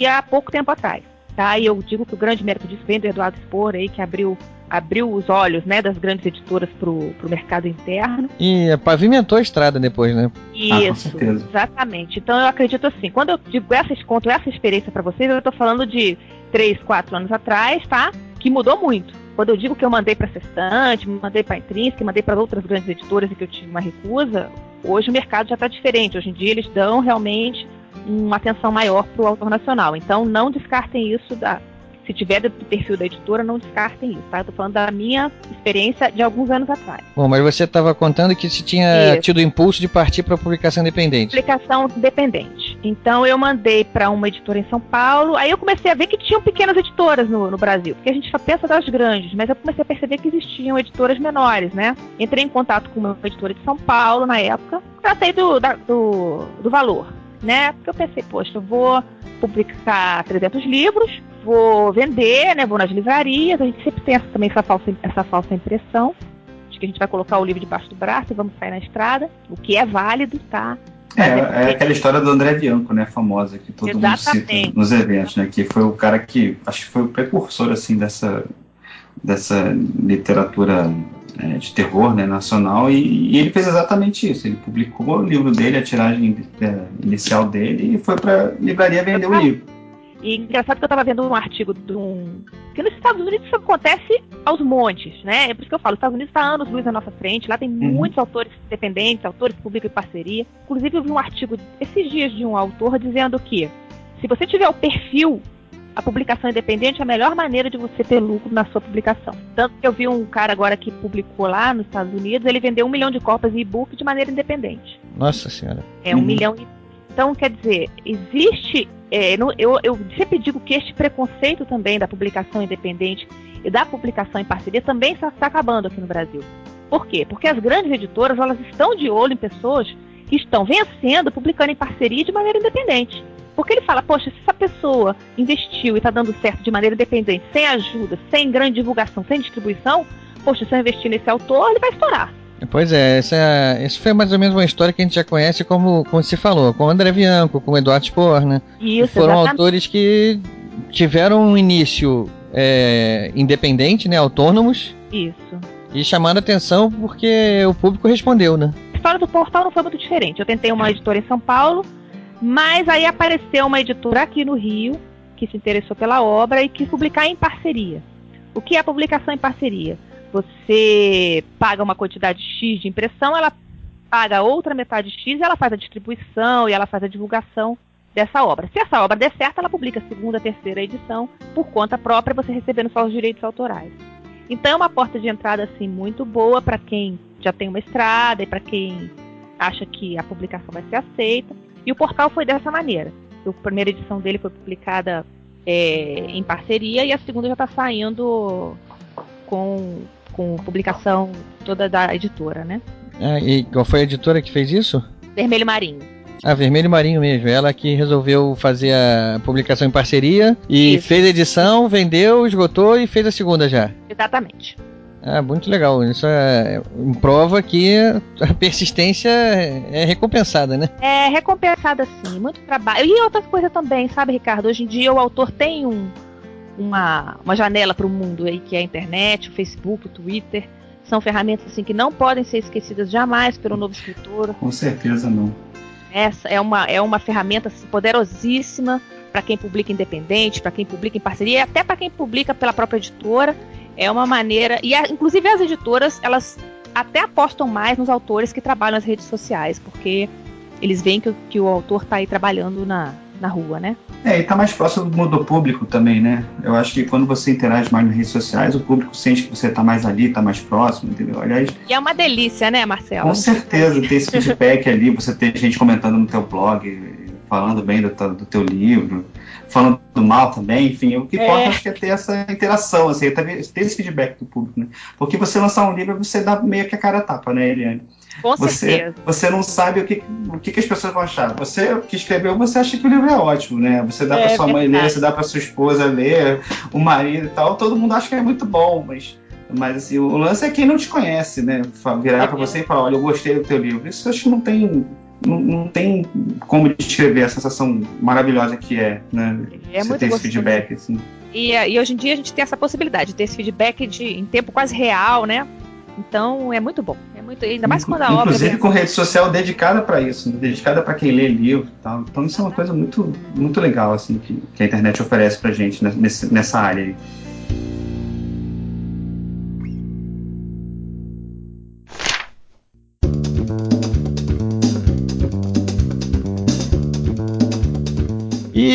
há pouco tempo atrás, tá? E eu digo que o grande mérito disso vem do Eduardo Spor aí, que abriu abriu os olhos né, das grandes editoras para o mercado interno. E pavimentou a estrada depois, né? Isso, ah, exatamente. Então eu acredito assim, quando eu digo essa, conto essa experiência para vocês, eu estou falando de três, quatro anos atrás, tá? Que mudou muito. Quando eu digo que eu mandei para Sextante, mandei para Intrínseca, mandei para outras grandes editoras e que eu tive uma recusa, hoje o mercado já está diferente. Hoje em dia eles dão realmente uma atenção maior para o autor nacional. Então não descartem isso da, se tiver do perfil da editora, não descartem isso, tá? Eu tô falando da minha experiência de alguns anos atrás. Bom, mas você estava contando que se tinha isso. tido o impulso de partir para publicação independente. Publicação independente. Então eu mandei para uma editora em São Paulo, aí eu comecei a ver que tinham pequenas editoras no, no Brasil, porque a gente só pensa das grandes, mas eu comecei a perceber que existiam editoras menores, né? Entrei em contato com uma editora de São Paulo na época, tratei do, da, do, do valor, né? Porque eu pensei, poxa, eu vou publicar 300 livros, vou vender, né? Vou nas livrarias. A gente sempre tem essa, também essa falsa, essa falsa impressão de que a gente vai colocar o livro debaixo do braço e vamos sair na estrada, o que é válido, tá? É, é aquela história do André Bianco, né, famosa, que todo Exatamente. mundo cita nos eventos, né, que foi o cara que, acho que foi o precursor, assim, dessa, dessa literatura é, de terror, né, nacional, e, e, ele fez exatamente isso, ele publicou o livro dele, a tiragem é, inicial dele, e foi para livraria vender o livro. E engraçado que eu estava vendo um artigo de um. que nos Estados Unidos isso acontece aos montes, né? É por isso que eu falo, os Estados Unidos está anos luz na nossa frente, lá tem uhum. muitos autores independentes, autores que publicam em parceria. Inclusive, eu vi um artigo esses dias de um autor dizendo que se você tiver o perfil, a publicação independente é a melhor maneira de você ter lucro na sua publicação. Tanto que eu vi um cara agora que publicou lá nos Estados Unidos, ele vendeu um milhão de cópias e-book de maneira independente. Nossa Senhora. É um uhum. milhão e então, quer dizer, existe. É, eu, eu sempre digo que este preconceito também da publicação independente e da publicação em parceria também está, está acabando aqui no Brasil. Por quê? Porque as grandes editoras elas estão de olho em pessoas que estão vencendo, publicando em parceria de maneira independente. Porque ele fala, poxa, se essa pessoa investiu e está dando certo de maneira independente, sem ajuda, sem grande divulgação, sem distribuição, poxa, se eu investir nesse autor, ele vai estourar. Pois é, essa, essa foi mais ou menos uma história que a gente já conhece, como, como se falou, com o André Bianco, com o Eduardo Spohr, né? Isso, foram exatamente. autores que tiveram um início é, independente, né? Autônomos. Isso. E chamando atenção porque o público respondeu, né? A história do portal não foi muito diferente. Eu tentei uma editora em São Paulo, mas aí apareceu uma editora aqui no Rio que se interessou pela obra e quis publicar em parceria. O que é a publicação em parceria? Você paga uma quantidade X de impressão, ela paga outra metade X, ela faz a distribuição e ela faz a divulgação dessa obra. Se essa obra der certo, ela publica a segunda, terceira edição por conta própria, você recebendo só os direitos autorais. Então é uma porta de entrada assim muito boa para quem já tem uma estrada e para quem acha que a publicação vai ser aceita. E o portal foi dessa maneira. A primeira edição dele foi publicada é, em parceria e a segunda já está saindo com, com publicação toda da editora, né? Ah, e qual foi a editora que fez isso? Vermelho Marinho. A Vermelho Marinho mesmo, ela que resolveu fazer a publicação em parceria e Isso. fez a edição, vendeu, esgotou e fez a segunda já. Exatamente. Ah, muito legal. Isso é, prova que a persistência é recompensada, né? É recompensada sim, muito trabalho. E outras coisas também, sabe, Ricardo? Hoje em dia o autor tem um, uma, uma janela para o mundo aí, que é a internet, o Facebook, o Twitter. São ferramentas assim que não podem ser esquecidas jamais pelo novo escritor. Com certeza não. Essa é uma, é uma ferramenta assim, poderosíssima para quem publica independente, para quem publica em parceria, e até para quem publica pela própria editora. É uma maneira. E a, inclusive as editoras, elas até apostam mais nos autores que trabalham nas redes sociais, porque eles veem que, que o autor está aí trabalhando na, na rua, né? É, e tá mais próximo do público também, né? Eu acho que quando você interage mais nas redes sociais, o público sente que você tá mais ali, tá mais próximo, entendeu? Aliás. E é uma delícia, né, Marcelo? Com certeza, ter esse feedback ali, você ter gente comentando no teu blog, falando bem do, do teu livro, falando mal também, enfim, o que é. importa acho que é ter essa interação, assim, ter esse feedback do público, né? Porque você lançar um livro, você dá meio que a cara a tapa, né, Eliane? Com você, certeza. Você não sabe o que, o que, que, as pessoas vão achar. Você que escreveu, você acha que o livro é ótimo, né? Você dá é, para sua mãe ler, você dá para sua esposa ler, o marido e tal, todo mundo acha que é muito bom, mas mas assim, o lance é quem não te conhece, né? Virar é para você e falar, olha, eu gostei do teu livro. Isso acho que não tem não, não, tem como descrever a sensação maravilhosa que é, né? É você ter esse feedback, assim. E, e, hoje em dia a gente tem essa possibilidade de ter esse feedback de, em tempo quase real, né? Então é muito bom. É muito, ainda mais quando a Inclusive obra. Inclusive com rede social dedicada para isso, né? dedicada para quem lê livro e tal. Então isso é uma coisa muito, muito legal, assim, que, que a internet oferece pra gente nessa, nessa área aí.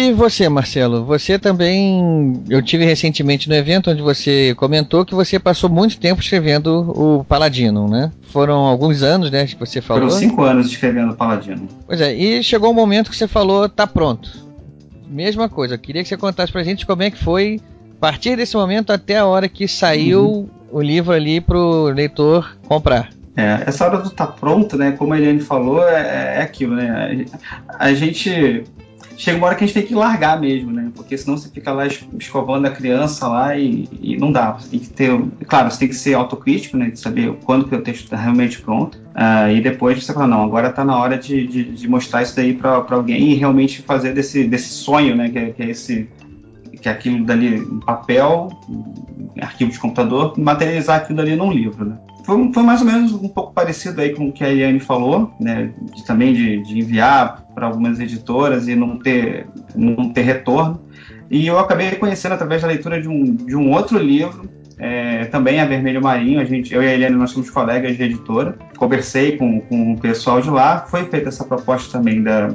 E você, Marcelo? Você também. Eu tive recentemente no evento onde você comentou que você passou muito tempo escrevendo o Paladino, né? Foram alguns anos, né? Que você falou. Foram cinco anos escrevendo o Paladino. Pois é, e chegou um momento que você falou, tá pronto. Mesma coisa, eu queria que você contasse pra gente como é que foi a partir desse momento até a hora que saiu uhum. o livro ali pro leitor comprar. É, essa hora do tá pronto, né? Como a Eliane falou, é, é aquilo, né? A gente chega uma hora que a gente tem que largar mesmo, né? Porque senão você fica lá escovando a criança lá e, e não dá. Você tem que ter, claro, você tem que ser autocrítico, né? De saber quando que o texto está realmente pronto. Uh, e depois você fala, não, agora está na hora de, de, de, mostrar isso daí para alguém e realmente fazer desse, desse sonho, né? Que é, que é esse que é aquilo dali em papel, em arquivo de computador, materializar aquilo dali num livro, né? Foi, foi, mais ou menos um pouco parecido aí com o que a Iane falou, né? De, também de, de enviar para algumas editoras e não ter, não ter retorno. E eu acabei conhecendo através da leitura de um, de um outro livro, é, também a Vermelho Marinho. A gente, eu e a Eliane, nós somos colegas de editora. Conversei com, com o pessoal de lá. Foi feita essa proposta também da,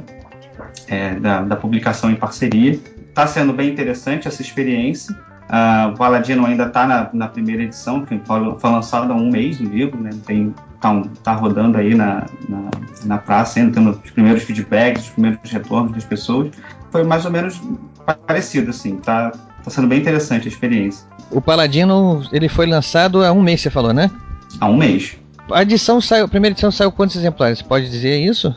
é, da, da publicação em parceria. Está sendo bem interessante essa experiência. Uh, o Paladino ainda está na, na, primeira edição, que foi, lançado há um mês o livro, né? Tem, tá, tá rodando aí na, na, na praça, ainda tendo os primeiros feedbacks, os primeiros retornos das pessoas. Foi mais ou menos parecido, assim, tá, tá sendo bem interessante a experiência. O Paladino, ele foi lançado há um mês, você falou, né? Há um mês. A edição saiu, a primeira edição saiu quantos exemplares? Você pode dizer isso?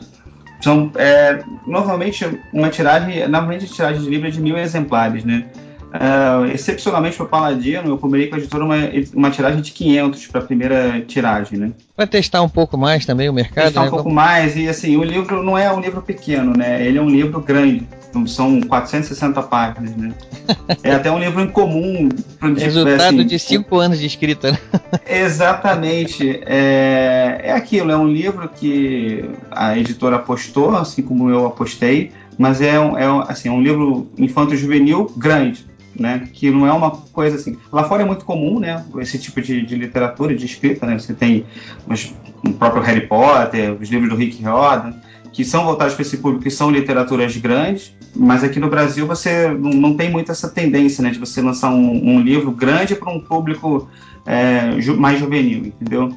São, é, normalmente, uma tiragem, normalmente a tiragem de livro é de mil exemplares, né? Uh, excepcionalmente para o Paladino, eu combinei com a editora uma, uma tiragem de 500 para a primeira tiragem, né? Para testar um pouco mais também o mercado. Testar né? um pouco mais, e assim, o livro não é um livro pequeno, né? Ele é um livro grande, então, são 460 páginas, né? É até um livro incomum. Resultado assim, de cinco anos de escrita, né? Exatamente. É, é aquilo, é um livro que a editora apostou, assim como eu apostei, mas é um, é um, assim, é um livro infanto-juvenil grande, né? Que não é uma coisa assim. Lá fora é muito comum, né? Esse tipo de, de literatura, de escrita, né? Você tem os, o próprio Harry Potter, os livros do Rick Riordan, que são voltados para esse público, que são literaturas grandes, mas aqui no Brasil você não, tem muito essa tendência, né? De você lançar um, um livro grande para um público é, ju, mais juvenil, entendeu?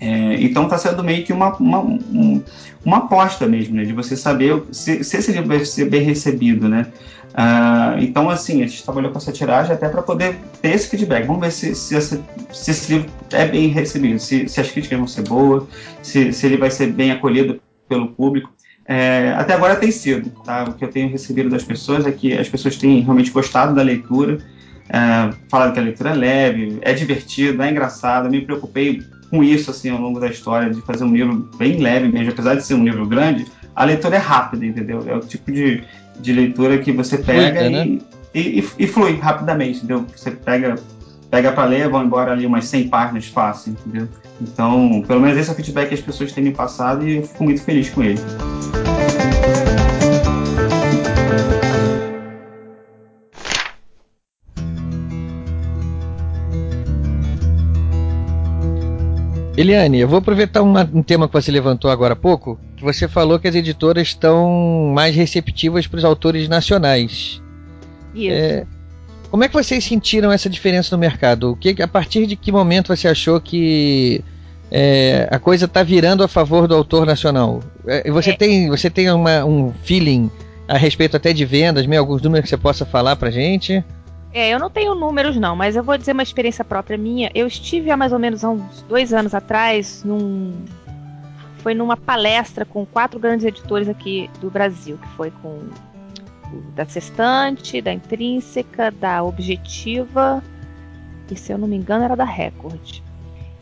É, então está sendo meio que uma, uma, um, uma aposta mesmo, né, de você saber se, se, esse livro vai ser bem recebido, né? Uh, então, assim, a gente trabalhou com essa tiragem até para poder ter esse feedback. Vamos ver se, se, essa, se, esse livro é bem recebido, se, se as críticas vão ser boas, se, se ele vai ser bem acolhido pelo público. É, até agora tem sido, tá? O que eu tenho recebido das pessoas é que as pessoas têm realmente gostado da leitura, é, falaram que a leitura é leve, é divertido, é engraçado. Eu me preocupei com isso assim ao longo da história de fazer um livro bem leve mesmo, apesar de ser um livro grande, a leitura é rápida, entendeu? É o tipo de, de leitura que você pega Fluida, e, né? e, e, e, flui rapidamente, entendeu? Você pega pega para ler, vão embora ali umas 100 páginas fácil, entendeu? Então, pelo menos esse é o feedback que as pessoas têm me passado e eu fico muito feliz com ele. Eliane, eu vou aproveitar uma, um tema que você levantou agora há pouco, que você falou que as editoras estão mais receptivas para os autores nacionais. Isso. É, como é que vocês sentiram essa diferença no mercado? O que, a partir de que momento você achou que é, a coisa está virando a favor do autor nacional? É, você, é. tem, você tem uma, um feeling a respeito até de vendas, meio alguns números que você possa falar para gente? É, eu não tenho números não, mas eu vou dizer uma experiência própria minha. Eu estive há mais ou menos há uns dois anos atrás num foi numa palestra com quatro grandes editores aqui do Brasil, que foi com da Sextante, da Intrínseca, da Objetiva e se eu não me engano era da Record.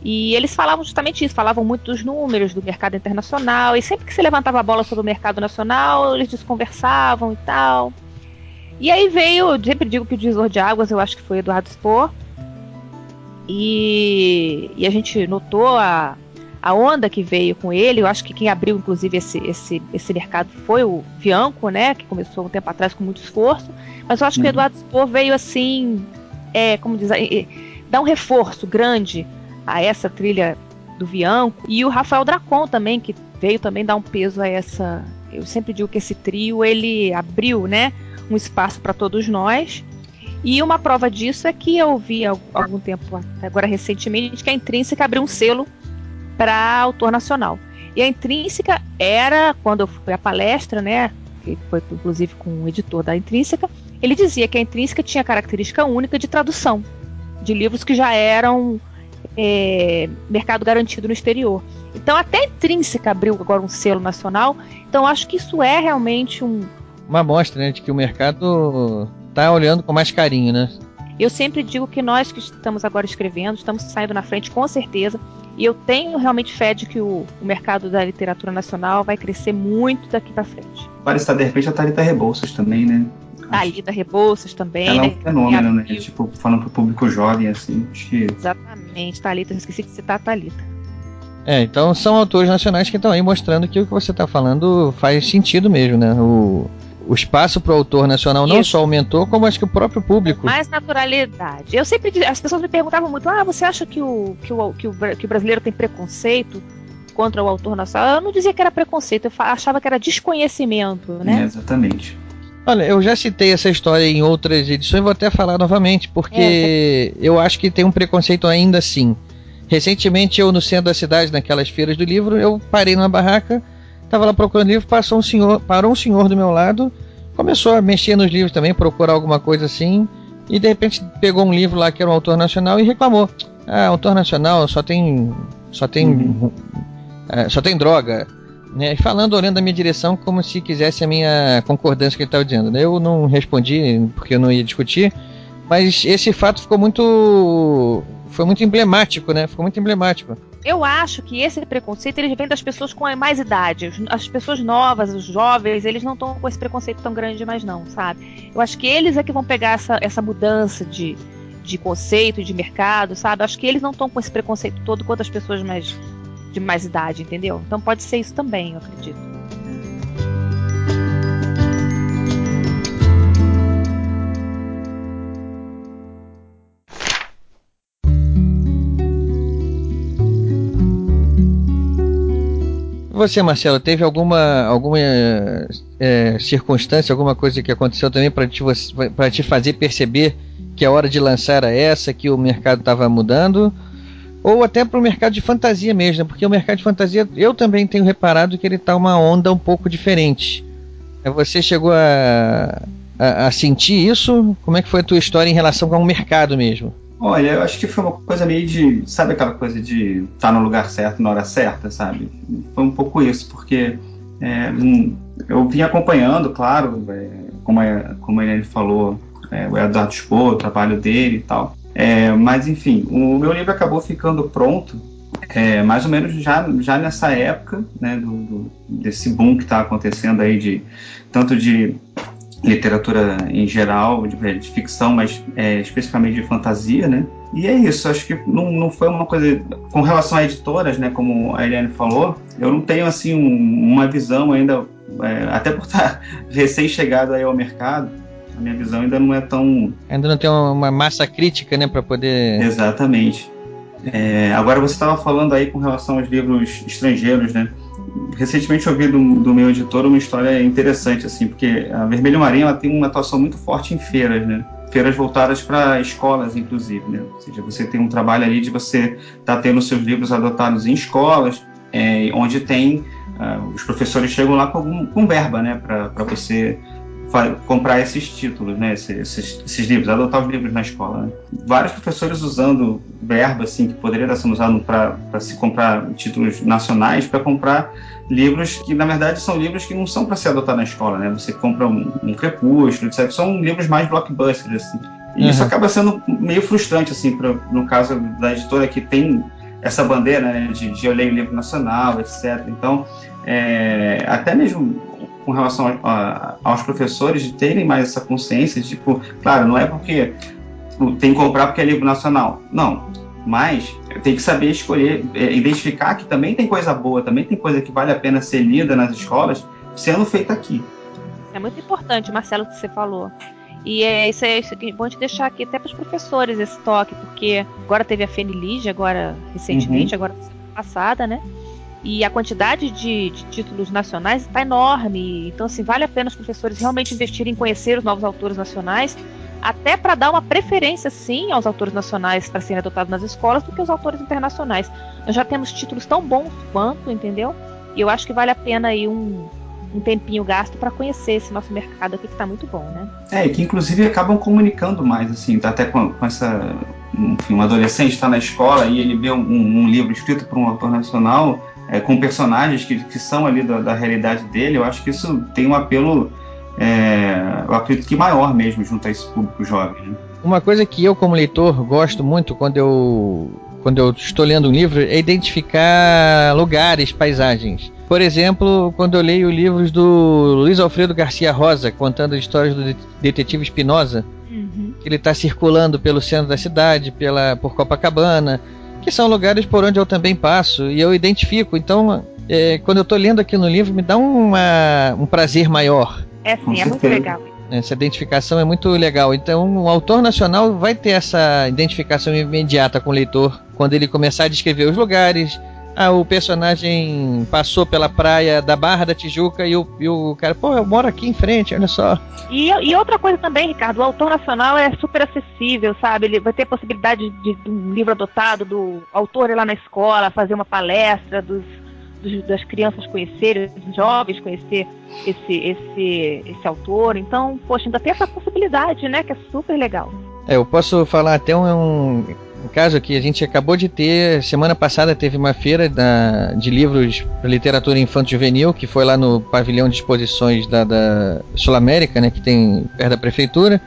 E eles falavam justamente isso, falavam muito dos números do mercado internacional, e sempre que se levantava a bola sobre o mercado nacional, eles desconversavam e tal. E aí veio, eu sempre digo que o divisor de águas eu acho que foi Eduardo Spohr. E, e a gente notou a, a onda que veio com ele. Eu acho que quem abriu, inclusive, esse, esse, esse mercado foi o Bianco, né? Que começou um tempo atrás com muito esforço. Mas eu acho uhum. que o uhum. Eduardo Spohr veio assim, é, como diz, é, dar um reforço grande a essa trilha do Bianco. E o Rafael Dracon também, que veio também dar um peso a essa. Eu sempre digo que esse trio ele abriu, né? Um espaço para todos nós. E uma prova disso é que eu vi há algum tempo, agora recentemente, que a Intrínseca abriu um selo para autor nacional. E a Intrínseca era, quando eu fui à palestra, né, que foi inclusive com o editor da Intrínseca, ele dizia que a Intrínseca tinha característica única de tradução de livros que já eram é, mercado garantido no exterior. Então até a Intrínseca abriu agora um selo nacional. Então acho que isso é realmente um, uma amostra né, de que o mercado está olhando com mais carinho, né? Eu sempre digo que nós que estamos agora escrevendo, estamos saindo na frente com certeza, e eu tenho realmente fé de que o, o mercado da literatura nacional vai crescer muito daqui para frente. Para estar de repente a Thalita Rebouças também, né? Thalita Rebouças também. Ela né? é um fenômeno, né? Tipo, falando pro público jovem, assim. Que... Exatamente, Thalita, eu esqueci de citar a Thalita. É, então são autores nacionais que estão aí mostrando que o que você está falando faz sentido mesmo, né? O, o espaço para o autor nacional não só aumentou, como acho que o próprio público. Mais naturalidade. Eu sempre as pessoas me perguntavam muito: ah, você acha que o, que o, que o, que o brasileiro tem preconceito contra o autor nacional? Eu não dizia que era preconceito, eu achava que era desconhecimento, né? É, exatamente. Olha, eu já citei essa história em outras edições, vou até falar novamente, porque é, eu acho que tem um preconceito ainda assim. Recentemente, eu no centro da cidade, naquelas feiras do livro, eu parei numa barraca Tava lá procurando livro, passou um senhor, parou um senhor do meu lado, começou a mexer nos livros também, procurar alguma coisa assim, e de repente pegou um livro lá que era um autor nacional e reclamou. Ah, autor nacional só tem só tem uhum. é, só tem droga, né? Falando olhando na minha direção como se quisesse a minha concordância que ele estava dizendo. Né? Eu não respondi porque eu não ia discutir, mas esse fato ficou muito foi muito emblemático, né? Ficou muito emblemático. Eu acho que esse preconceito ele vem das pessoas com mais idade. As pessoas novas, os jovens, eles não estão com esse preconceito tão grande mais não, sabe? Eu acho que eles é que vão pegar essa, essa mudança de, de conceito, de mercado, sabe? Acho que eles não estão com esse preconceito todo quanto as pessoas mais, de mais idade, entendeu? Então pode ser isso também, eu acredito. Você, Marcelo, teve alguma, alguma é, circunstância, alguma coisa que aconteceu também para te, te fazer perceber que a hora de lançar era essa, que o mercado estava mudando? Ou até para o mercado de fantasia mesmo, né? porque o mercado de fantasia eu também tenho reparado que ele está uma onda um pouco diferente. É, você chegou a, a, a sentir isso? Como é que foi a tua história em relação ao mercado mesmo? Olha, eu acho que foi uma coisa meio de. Sabe aquela coisa de estar tá no lugar certo na hora certa, sabe? Foi um pouco isso, porque é, eu vim acompanhando, claro, é, como, é, como ele falou, é, o Eduardo Spohr, o trabalho dele e tal. É, mas, enfim, o meu livro acabou ficando pronto é, mais ou menos já, já nessa época, né, do, do desse boom que está acontecendo aí de tanto de literatura em geral, de, de ficção, mas é, especificamente de fantasia, né? E é isso, acho que não, não foi uma coisa. Com relação a editoras, né, como a Eliane falou, eu não tenho assim um, uma visão ainda, é, até por estar recém-chegado aí ao mercado, a minha visão ainda não é tão. Ainda não tem uma massa crítica, né, para poder. Exatamente. É, agora você estava falando aí com relação aos livros estrangeiros, né? Recentemente ouvi do, do, meu editor uma história interessante, assim, porque a Vermelho Marinho ela tem uma atuação muito forte em feiras, né? Feiras voltadas para escolas, inclusive, né? Ou seja, você tem um trabalho ali de você estar tá tendo seus livros adotados em escolas, é, onde tem uh, os professores chegam lá com, com verba, né, para você comprar esses títulos, né, esses, esses, livros, adotar os livros na escola. Né? Vários professores usando verba assim que poderia estar sendo usado para se comprar títulos nacionais para comprar livros que na verdade são livros que não são para se adotar na escola, né? Você compra um, um Crepúsculo, etc. São livros mais blockbusters assim. E uhum. isso acaba sendo meio frustrante assim, pra, no caso da editora que tem essa bandeira né, de, de eu leio livro nacional, etc. Então, é, até mesmo com relação a, a, aos professores de terem mais essa consciência, tipo, claro, não é porque tem que comprar porque é livro nacional, não, mas tem que saber escolher, é, identificar que também tem coisa boa, também tem coisa que vale a pena ser lida nas escolas, sendo feita aqui. É muito importante, Marcelo, que você falou. E é isso, é isso é bom te deixar aqui até para os professores esse toque, porque agora teve a Fenilige, agora recentemente, uhum. agora passada, né? E a quantidade de, de títulos nacionais está enorme. Então, assim, vale a pena os professores realmente investirem em conhecer os novos autores nacionais, até para dar uma preferência, sim, aos autores nacionais para serem adotados nas escolas do que os autores internacionais. Nós já temos títulos tão bons quanto, entendeu? E eu acho que vale a pena aí um, um tempinho gasto para conhecer esse nosso mercado aqui que está muito bom, né? É, e que inclusive acabam comunicando mais, assim, tá até com, com essa. Enfim, um adolescente está na escola e ele vê um, um livro escrito por um autor nacional é, com personagens que, que são ali da, da, realidade dele, eu acho que isso tem um apelo, é, eu acredito que maior mesmo junto a esse público jovem. Né? Uma coisa que eu, como leitor, gosto muito quando eu, quando eu estou lendo um livro é identificar lugares, paisagens. Por exemplo, quando eu leio livros do Luiz Alfredo Garcia Rosa, contando histórias do detetive Espinosa, uhum. que ele está circulando pelo centro da cidade, pela, por Copacabana, que são lugares por onde eu também passo e eu identifico. Então, é, quando eu estou lendo aqui no livro, me dá uma, um prazer maior. É sim, é muito legal. Essa identificação é muito legal. Então, o autor nacional vai ter essa identificação imediata com o leitor quando ele começar a descrever os lugares, ah, o personagem passou pela praia da Barra da Tijuca e o, e o cara, pô, eu moro aqui em frente, olha só. E, e outra coisa também, Ricardo, o autor nacional é super acessível, sabe? Ele vai ter possibilidade de, de um livro adotado do autor ir lá na escola, fazer uma palestra dos, dos, das crianças conhecerem, dos jovens conhecer esse, esse, esse autor. Então, poxa, ainda tem essa possibilidade, né? Que é super legal. É, eu posso falar até um, um um caso que a gente acabou de ter, semana passada teve uma feira da, de livros para literatura infanto-juvenil, que foi lá no pavilhão de exposições da, da Sul América, né, que tem perto da prefeitura.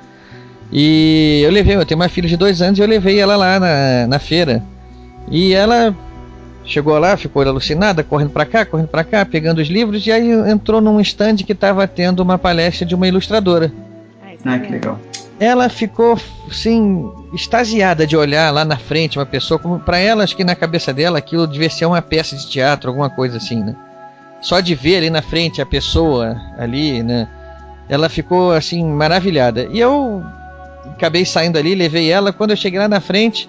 E eu levei, eu tenho uma filha de dois anos e eu levei ela lá na, na feira. E ela chegou lá, ficou alucinada, correndo para cá, correndo para cá, pegando os livros, e aí entrou num stand que estava tendo uma palestra de uma ilustradora. Ah, que legal ela ficou assim extasiada de olhar lá na frente uma pessoa como para ela acho que na cabeça dela aquilo devia ser uma peça de teatro alguma coisa assim né? Só de ver ali na frente a pessoa ali né ela ficou assim maravilhada. E eu acabei saindo ali levei ela. Quando eu cheguei lá na frente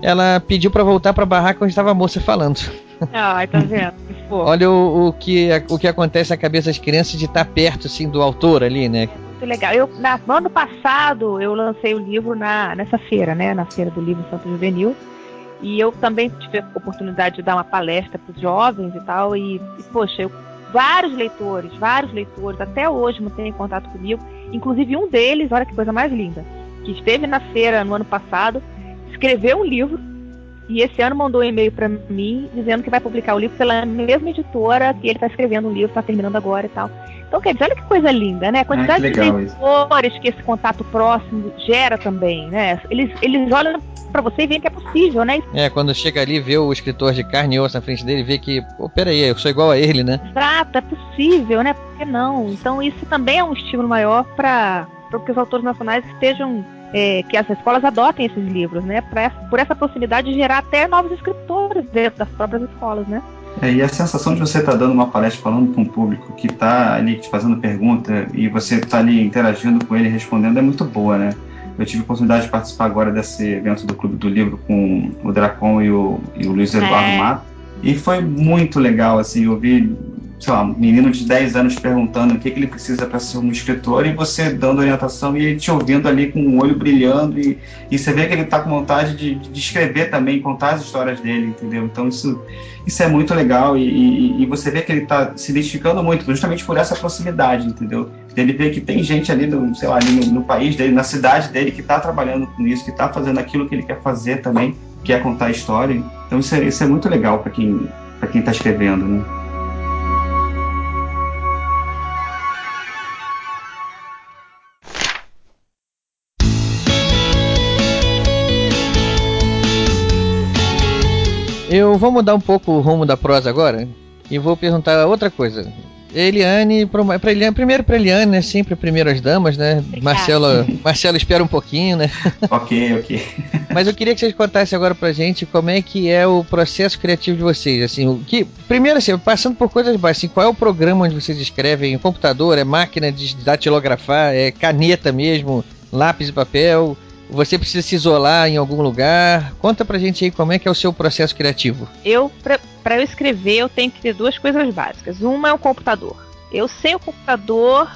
ela pediu para voltar para a barraca onde estava a moça falando. Ai tá vendo? Olha o, o, que, o que acontece na cabeça das crianças de estar perto assim, do autor ali, né? Muito legal. Eu, na, no ano passado, eu lancei o livro na, nessa feira, né? Na Feira do Livro Santo Juvenil. E eu também tive a oportunidade de dar uma palestra para os jovens e tal. E, e poxa, eu, vários leitores, vários leitores, até hoje mantêm contato comigo. Inclusive um deles, olha que coisa mais linda, que esteve na feira no ano passado, escreveu um livro e esse ano mandou um e-mail para mim dizendo que vai publicar o livro pela mesma editora que ele está escrevendo um livro, está terminando agora e tal. Então, quer dizer, olha que coisa linda, né? A quantidade ah, de leitores isso. que esse contato próximo gera também, né? Eles, eles olham para você e veem que é possível, né? É, quando chega ali, vê o escritor de carne e osso na frente dele, vê que, pô, peraí, eu sou igual a ele, né? Exato, é possível, né? Por que não? Então, isso também é um estímulo maior para que os autores nacionais estejam é, que as escolas adotem esses livros, né? Pra, por essa proximidade de gerar até novos escritores dentro das próprias escolas, né? É, e a sensação de você estar tá dando uma palestra falando para um público que está ali te fazendo pergunta e você está ali interagindo com ele, respondendo, é muito boa, né? Eu tive a oportunidade de participar agora desse evento do Clube do Livro com o Dracon e o, e o Luiz Eduardo é. Mato. E foi muito legal, assim, ouvir sei lá, um menino de 10 anos perguntando o que, que ele precisa para ser um escritor e você dando orientação e ele te ouvindo ali com o olho brilhando e, e você vê que ele está com vontade de, de, escrever também, contar as histórias dele, entendeu? Então isso, isso é muito legal e, e, e você vê que ele está se identificando muito justamente por essa proximidade, entendeu? Ele vê que tem gente ali, no, sei lá, ali no, no país dele, na cidade dele que está trabalhando com isso, que está fazendo aquilo que ele quer fazer também, quer contar a história. Então isso é, isso é muito legal para quem para quem está escrevendo, né? Eu vou mudar um pouco o rumo da prosa agora e vou perguntar outra coisa. Eliane, pra Eliane, primeiro pra Eliane, né? Sempre primeiro as damas, né? Marcelo, Marcelo espera um pouquinho, né? ok, ok. Mas eu queria que vocês contassem agora pra gente como é que é o processo criativo de vocês, assim, o que, primeiro assim, passando por coisas básicas, assim, qual é o programa onde vocês escrevem? O computador, é máquina de datilografar, é caneta mesmo, lápis e papel? Você precisa se isolar em algum lugar? Conta pra gente aí como é que é o seu processo criativo. Eu, pra, pra eu escrever, eu tenho que ter duas coisas básicas. Uma é o computador. Eu sem o computador,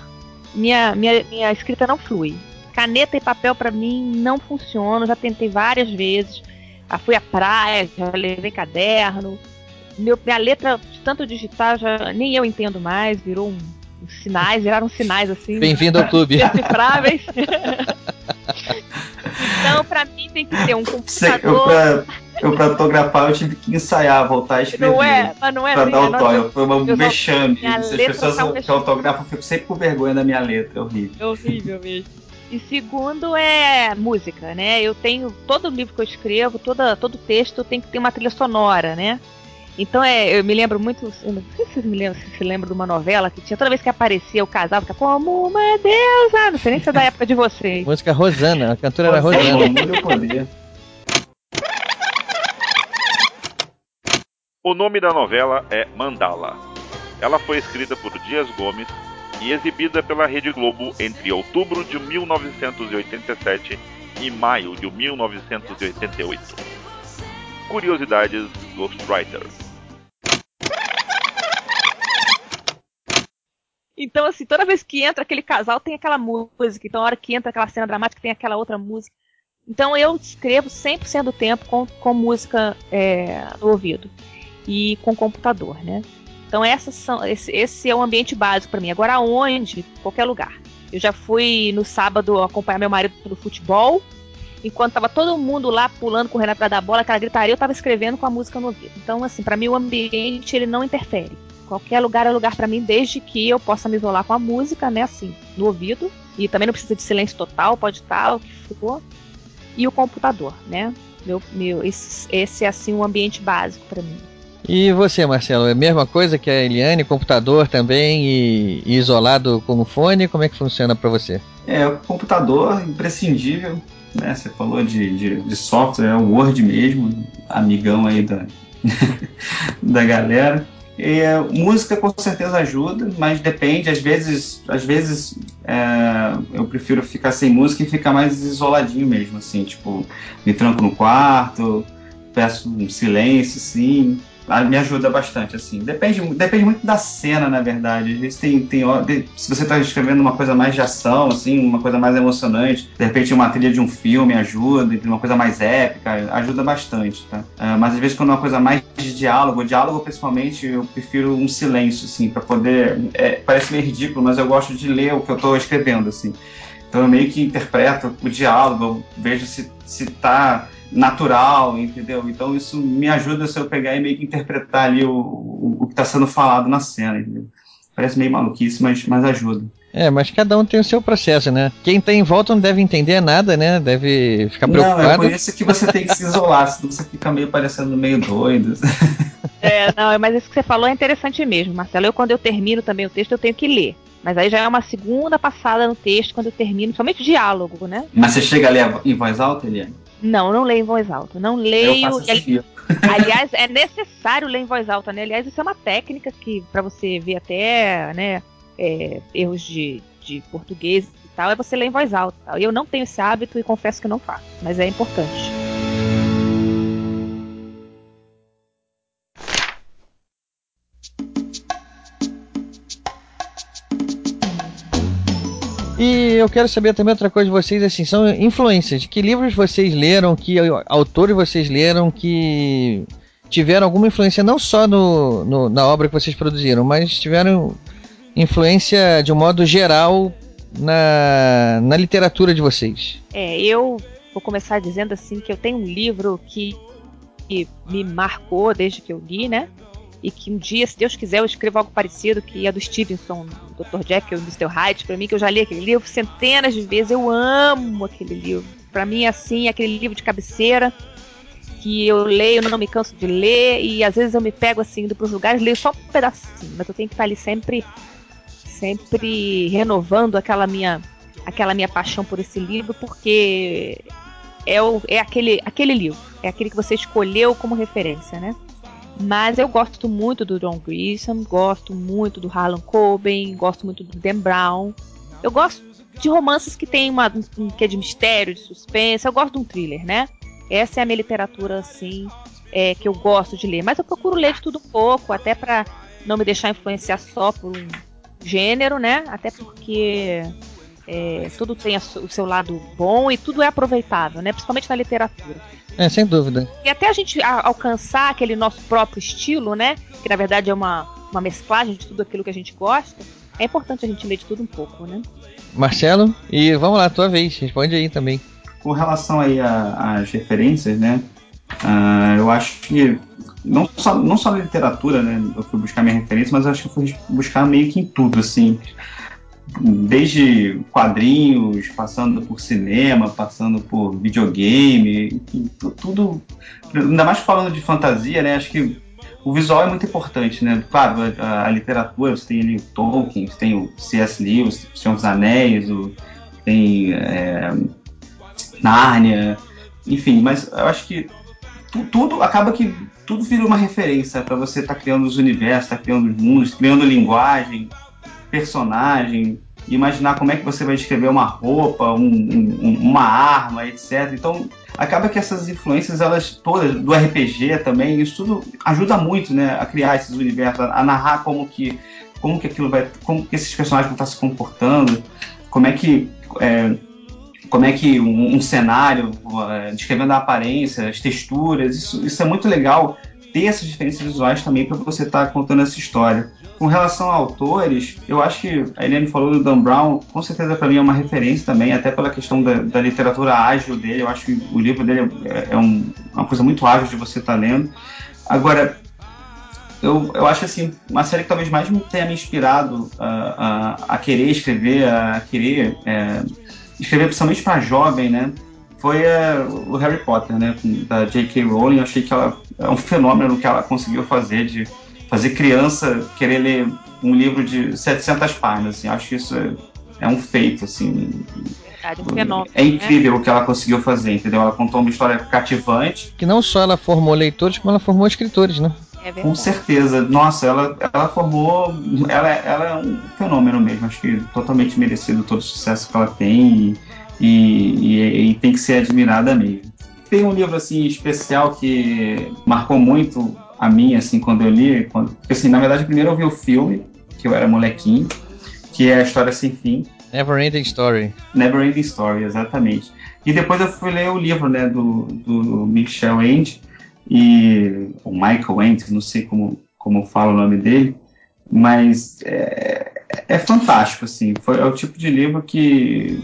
minha, minha, minha escrita não flui. Caneta e papel para mim não funcionam. Já tentei várias vezes. Já fui à praia, já levei caderno. Meu, minha letra, de tanto digitar, já nem eu entendo mais. Virou um, um sinais, viraram sinais assim. Bem-vindo ao clube. Decifráveis. Então, pra mim, tem que ter um computador. Eu, pra, eu, pra autografar, eu tive que ensaiar, voltar a escrever. Não é, mas não é Pra dar o toy. Foi um vexame. As pessoas tá um que autografam, eu fico sempre com vergonha da minha letra. É horrível. É horrível mesmo. E segundo é música, né? Eu tenho todo livro que eu escrevo, toda, todo texto tem que ter uma trilha sonora, né? Então é, eu me lembro muito, eu não sei se vocês me lembram, se se lembra de uma novela que tinha toda vez que aparecia o casal, fica como uma deusa, não sei nem se é da época de vocês. Música Rosana, a cantora era Rosana. O nome da novela é Mandala. Ela foi escrita por Dias Gomes e exibida pela Rede Globo entre outubro de 1987 e maio de 1988. Curiosidades Ghostwriter. Então, assim, toda vez que entra aquele casal, tem aquela música. Então, a hora que entra aquela cena dramática, tem aquela outra música. Então, eu escrevo 100% do tempo com, com música é, no ouvido e com computador, né? Então, essas são, esse, esse é o ambiente básico para mim. Agora, onde? Qualquer lugar. Eu já fui no sábado acompanhar meu marido no futebol enquanto tava todo mundo lá pulando, correndo atrás da bola, aquela gritaria, eu tava escrevendo com a música no ouvido. Então, assim, para mim o ambiente ele não interfere. Qualquer lugar é lugar para mim, desde que eu possa me isolar com a música, né, assim, no ouvido. E também não precisa de silêncio total, pode estar, o que for. E o computador, né? Meu, meu, esse, esse é assim um ambiente básico para mim. E você, Marcelo, é a mesma coisa que a Eliane, computador também e, e isolado como fone? Como é que funciona para você? É, o computador imprescindível né? Você falou de, de, de software, é o Word mesmo, amigão aí da, da galera. É, música com certeza ajuda, mas depende. Às vezes, às vezes é, eu prefiro ficar sem música e ficar mais isoladinho mesmo, assim, tipo, me tranco no quarto, peço um silêncio, sim. Ah, me ajuda bastante, assim. Depende, depende muito da cena, na verdade. Às vezes tem, tem se você está escrevendo uma coisa mais de ação, assim, uma coisa mais emocionante, de repente uma trilha de um filme ajuda, uma coisa mais épica, ajuda bastante, tá? Uh, mas às vezes quando é uma coisa mais de diálogo, diálogo principalmente, eu prefiro um silêncio, assim, para poder. É, parece meio ridículo, mas eu gosto de ler o que eu estou escrevendo, assim. Então eu meio que interpreto o diálogo, eu vejo se, se tá natural, entendeu? Então isso me ajuda se eu pegar e meio que interpretar ali o, o, o que está sendo falado na cena, entendeu? Parece meio maluquice, mas, mas ajuda. É, mas cada um tem o seu processo, né? Quem tá em volta não deve entender nada, né? Deve ficar preocupado. Não, é por isso que você tem que se isolar, senão você fica meio parecendo meio doido. É, não, mas isso que você falou é interessante mesmo, Marcelo. Eu, quando eu termino também o texto, eu tenho que ler. Mas aí já é uma segunda passada no texto, quando eu termino, somente diálogo, né? Mas você chega a ler em voz alta, Eliane? Não, não leio em voz alta. Não leio. Ali... Aliás, é necessário ler em voz alta, né? Aliás, isso é uma técnica que, para você ver até, né, é, erros de, de português e tal, é você ler em voz alta. Eu não tenho esse hábito e confesso que não faço, mas é importante. E eu quero saber também outra coisa de vocês, assim, são influências. Que livros vocês leram, que autores vocês leram que tiveram alguma influência não só no, no, na obra que vocês produziram, mas tiveram influência de um modo geral na, na literatura de vocês? É, eu vou começar dizendo assim que eu tenho um livro que, que me marcou desde que eu li, né? E que um dia, se Deus quiser, eu escrevo algo parecido, que é do Stevenson, do Dr. Jekyll e Mr. Hyde, para mim, que eu já li aquele livro centenas de vezes, eu amo aquele livro. Para mim, assim, é aquele livro de cabeceira, que eu leio, não me canso de ler, e às vezes eu me pego assim, indo pros lugares, leio só um pedacinho, mas eu tenho que estar ali sempre, sempre renovando aquela minha, aquela minha paixão por esse livro, porque é, o, é aquele, aquele livro, é aquele que você escolheu como referência, né? Mas eu gosto muito do John Grisham, gosto muito do Harlan Coben, gosto muito do Dan Brown. Eu gosto de romances que tem uma um que é de mistério, de suspense. Eu gosto de um thriller, né? Essa é a minha literatura assim é, que eu gosto de ler. Mas eu procuro ler de tudo um pouco, até para não me deixar influenciar só por um gênero, né? Até porque é, tudo tem o seu lado bom e tudo é aproveitável, né? Principalmente na literatura. É, sem dúvida. E até a gente alcançar aquele nosso próprio estilo, né? Que na verdade é uma, uma mesclagem de tudo aquilo que a gente gosta. É importante a gente ler de tudo um pouco, né? Marcelo, e vamos lá, tua vez, responde aí também. Com relação aí às referências, né? Uh, eu acho que não só, não só na literatura, né? Eu fui buscar minha referência, mas eu acho que eu fui buscar meio que em tudo, assim desde quadrinhos, passando por cinema, passando por videogame, tudo. Ainda mais falando de fantasia, né? Acho que o visual é muito importante, né? Claro, a, a literatura, você tem ali o Tolkien, você tem o C.S. Lewis, o Senhor dos Anéis, o, tem é, Nárnia, enfim, mas eu acho que tu, tudo acaba que tudo vira uma referência para você estar tá criando os universos, tá criando os mundos, criando linguagem, personagem, imaginar como é que você vai descrever uma roupa, um, um, uma arma, etc. Então, acaba que essas influências, elas todas, do RPG também, isso tudo ajuda muito, né, a criar esses universos, a, narrar como que, como que aquilo vai, como que esses personagens vão estar se comportando, como é que é, como é que um, um cenário, é, descrevendo a aparência, as texturas, isso, isso é muito legal ter essas diferenças visuais também para você estar tá contando essa história. Com relação a autores, eu acho que a Helene falou do Dan Brown, com certeza para mim é uma referência também, até pela questão da, da, literatura ágil dele. Eu acho que o livro dele é, é um, uma coisa muito ágil de você estar tá lendo. Agora, eu, eu acho assim, uma série que talvez mais me tenha me inspirado a, a, a querer escrever, a querer é, escrever principalmente para jovem, né? Foi é, o Harry Potter, né? Da J.K. Rowling. Eu achei que ela é um fenômeno que ela conseguiu fazer de fazer criança querer ler um livro de 700 páginas. Assim, acho que isso é, é um feito, assim. É incrível né? o que ela conseguiu fazer, entendeu? Ela contou uma história cativante. Que não só ela formou leitores, como ela formou escritores, né? É Com certeza. Nossa, ela, ela formou. Ela, ela é um fenômeno mesmo. Acho que totalmente merecido todo o sucesso que ela tem e, e, e tem que ser admirada mesmo. Tem um livro assim especial que marcou muito a mim, assim, quando eu li. Quando, porque, assim, na verdade, primeiro eu vi o filme, que eu era molequinho, que é a História Sem Fim. Never Ending Story. Never Ending Story, exatamente. E depois eu fui ler o livro, né, do, do Michel End, e o Michael End, não sei como, como fala o nome dele, mas é, é fantástico, assim. Foi, é o tipo de livro que